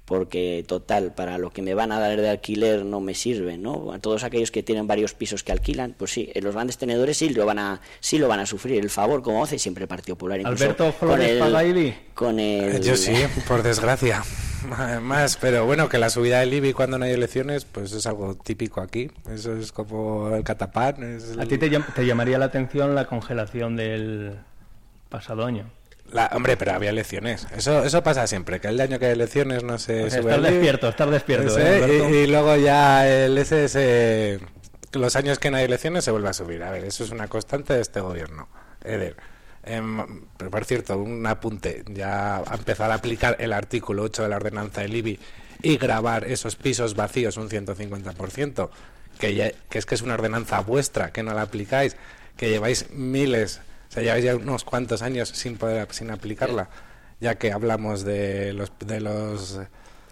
porque total, para lo que me van a dar de alquiler no me sirve, ¿no? A todos aquellos que tienen varios pisos que alquilan, pues sí, los grandes tenedores sí lo van a, sí lo van a sufrir. El favor, como hace siempre el Partido Popular. Alberto Flores con el, Con el... Yo sí, por desgracia. (laughs) Más, pero bueno, que la subida del IBI cuando no hay elecciones, pues es algo típico aquí. Eso es como el catapán. ¿A ti te, te llamaría la atención la congelación del pasado año? La, hombre, pero había elecciones. Eso eso pasa siempre, que el año que hay elecciones no se sube estar despierto, estar despierto. ¿eh, y, luego ya el ese, los años que no hay elecciones se vuelve a subir. A ver, eso es una constante de este gobierno. Eder. Em, pero por cierto, un apunte. Ya ha empezado a aplicar el artículo 8 de la ordenanza del IBI y grabar esos pisos vacíos un 150%, que, que es que es una ordenanza vuestra, que no la aplicáis, que lleváis miles sea, lleváis ya unos cuantos años sin poder sin aplicarla, ya que hablamos de los de los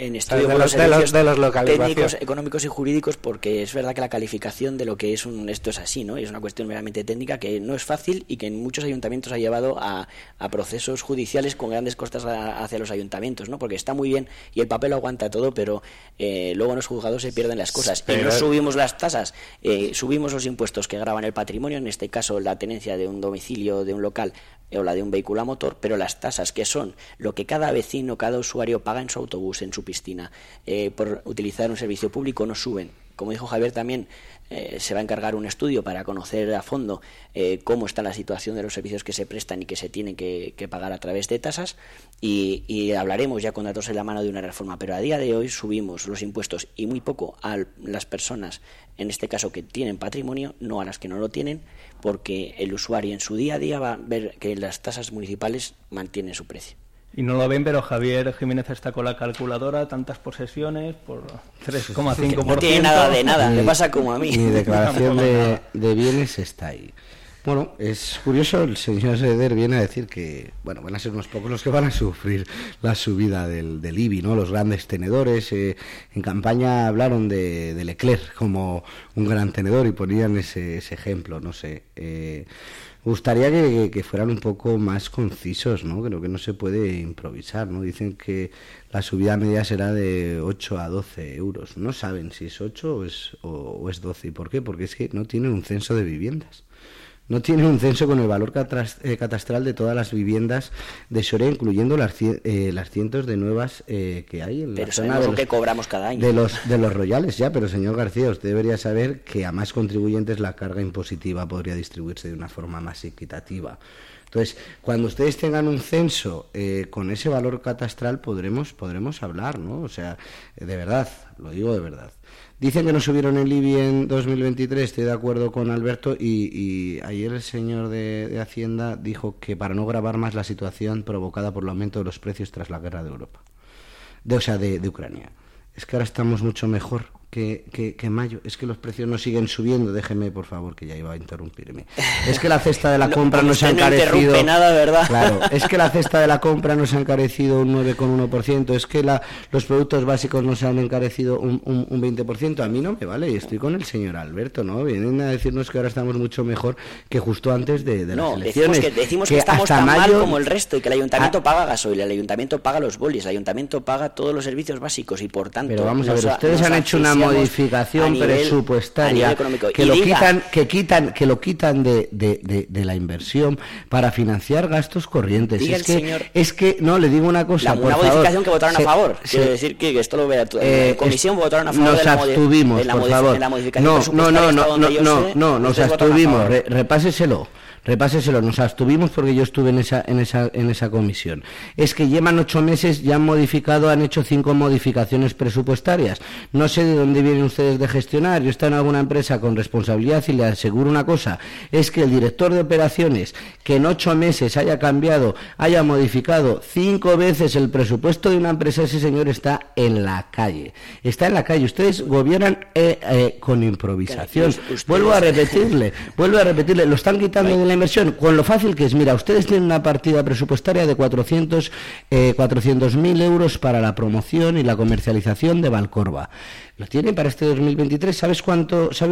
en estudio de, los, de, los, de los locales técnicos, económicos y jurídicos, porque es verdad que la calificación de lo que es un esto es así, ¿no? Es una cuestión meramente técnica que no es fácil y que en muchos ayuntamientos ha llevado a, a procesos judiciales con grandes costas hacia los ayuntamientos, ¿no? Porque está muy bien y el papel lo aguanta todo, pero eh, luego en los juzgados se pierden las cosas. Y no subimos las tasas, eh, subimos los impuestos que graban el patrimonio, en este caso la tenencia de un domicilio, de un local, o la de un vehículo a motor, pero las tasas que son lo que cada vecino, cada usuario paga en su autobús, en su eh, por utilizar un servicio público no suben. Como dijo Javier también, eh, se va a encargar un estudio para conocer a fondo eh, cómo está la situación de los servicios que se prestan y que se tienen que, pagar a través de tasas y, y, hablaremos ya con datos en la mano de una reforma. Pero a día de hoy subimos los impuestos y muy poco a las personas, en este caso que tienen patrimonio, no a las que no lo tienen, porque el usuario en su día a día va a ver que las tasas municipales mantienen su precio. Y no lo ven, pero Javier Jiménez está con la calculadora, tantas posesiones por 3,5%. No tiene nada de nada, le pasa como a mí. Mi declaración (laughs) de, de bienes está ahí. Bueno, es curioso, el señor Seder viene a decir que, bueno, van a ser unos pocos los que van a sufrir la subida del, del IBI, ¿no? Los grandes tenedores. Eh, en campaña hablaron de, de, Leclerc como un gran tenedor y ponían ese, ese ejemplo, no sé. Eh, gustaría que, fueran un poco más concisos, ¿no? Creo que no se puede improvisar, ¿no? Dicen que la subida media será de 8 a 12 euros. No saben si es 8 o es, o, o es 12. ¿Y por qué? Porque es que no tienen un censo de viviendas no tiene un censo con el valor eh, catastral de todas las viviendas de Soria, incluyendo las, eh, las cientos de nuevas eh, que hay en pero la zona de los, que cobramos cada año. De los, de los royales, ya, pero señor García, usted debería saber que a más contribuyentes la carga impositiva podría distribuirse de una forma más equitativa. Entonces, cuando ustedes tengan un censo eh, con ese valor catastral, podremos, podremos hablar, ¿no? O sea, de verdad, lo digo de verdad. Dicen que no subieron el IBI en 2023, estoy de acuerdo con Alberto, y, ayer el señor de, Hacienda dijo que para no grabar más la situación provocada por el aumento de los precios tras la guerra de Europa, de, o sea, de, Ucrania. Es que ahora estamos mucho mejor que, que, que, mayo. Es que los precios no siguen subiendo. Déjeme, por favor, que ya iba a interrumpirme. Es que la cesta de la (laughs) No, compra como no se ha no encarecido. interrumpe nada, ¿verdad? Claro, (laughs) es que la cesta de la compra no se ha encarecido un 9,1%. Es que la, los productos básicos no se han encarecido un, un, un 20%. A mí no me vale. Y estoy con el señor Alberto, ¿no? Vienen a decirnos que ahora estamos mucho mejor que justo antes de, de No, las decimos elecciones. que, decimos que, estamos hasta tan mal mayo- como el resto y que el ayuntamiento Ah, paga gasoil, el ayuntamiento paga los bolis, el ayuntamiento paga todos los servicios básicos y por tanto. Pero vamos a ver, a- ustedes han hecho una a modificación nivel- presupuestaria que Y lo diga- quitan, que quitan, que lo quitan de, de- de- de la inversión para financiar gastos corrientes. Diga es que, señor- es que no le digo una cosa, La- por una favor. modificación que votaron Se- a favor. se- Quiero decir que, esto lo vea. eh, comisión votaron a favor nos de la, abstuvimos, de la por modifi- favor. de la modificación no, no, no, no, no, no, no, nos abstuvimos. repáseselo. Repáseselo, nos abstuvimos porque yo estuve en esa, en esa, en esa comisión. Es que llevan ocho meses, ya han modificado, han hecho cinco modificaciones presupuestarias. No sé de dónde vienen ustedes de gestionar. Yo estoy en alguna empresa con responsabilidad y le aseguro una cosa, es que el director de operaciones que en ocho meses haya cambiado, haya modificado cinco veces el presupuesto de una empresa, ese señor está en la calle. Está en la calle. Ustedes gobiernan eh, eh, con improvisación. Ustedes- Vuelvo a repetirle, vuelvo a repetirle, lo están quitando de la inversión, con lo fácil que es, mira, ustedes tienen una partida presupuestaria de 400 eh, 400.000 euros para la promoción y la comercialización de Valcorba. Lo tienen para este 2023, ¿sabes cuánto, sabes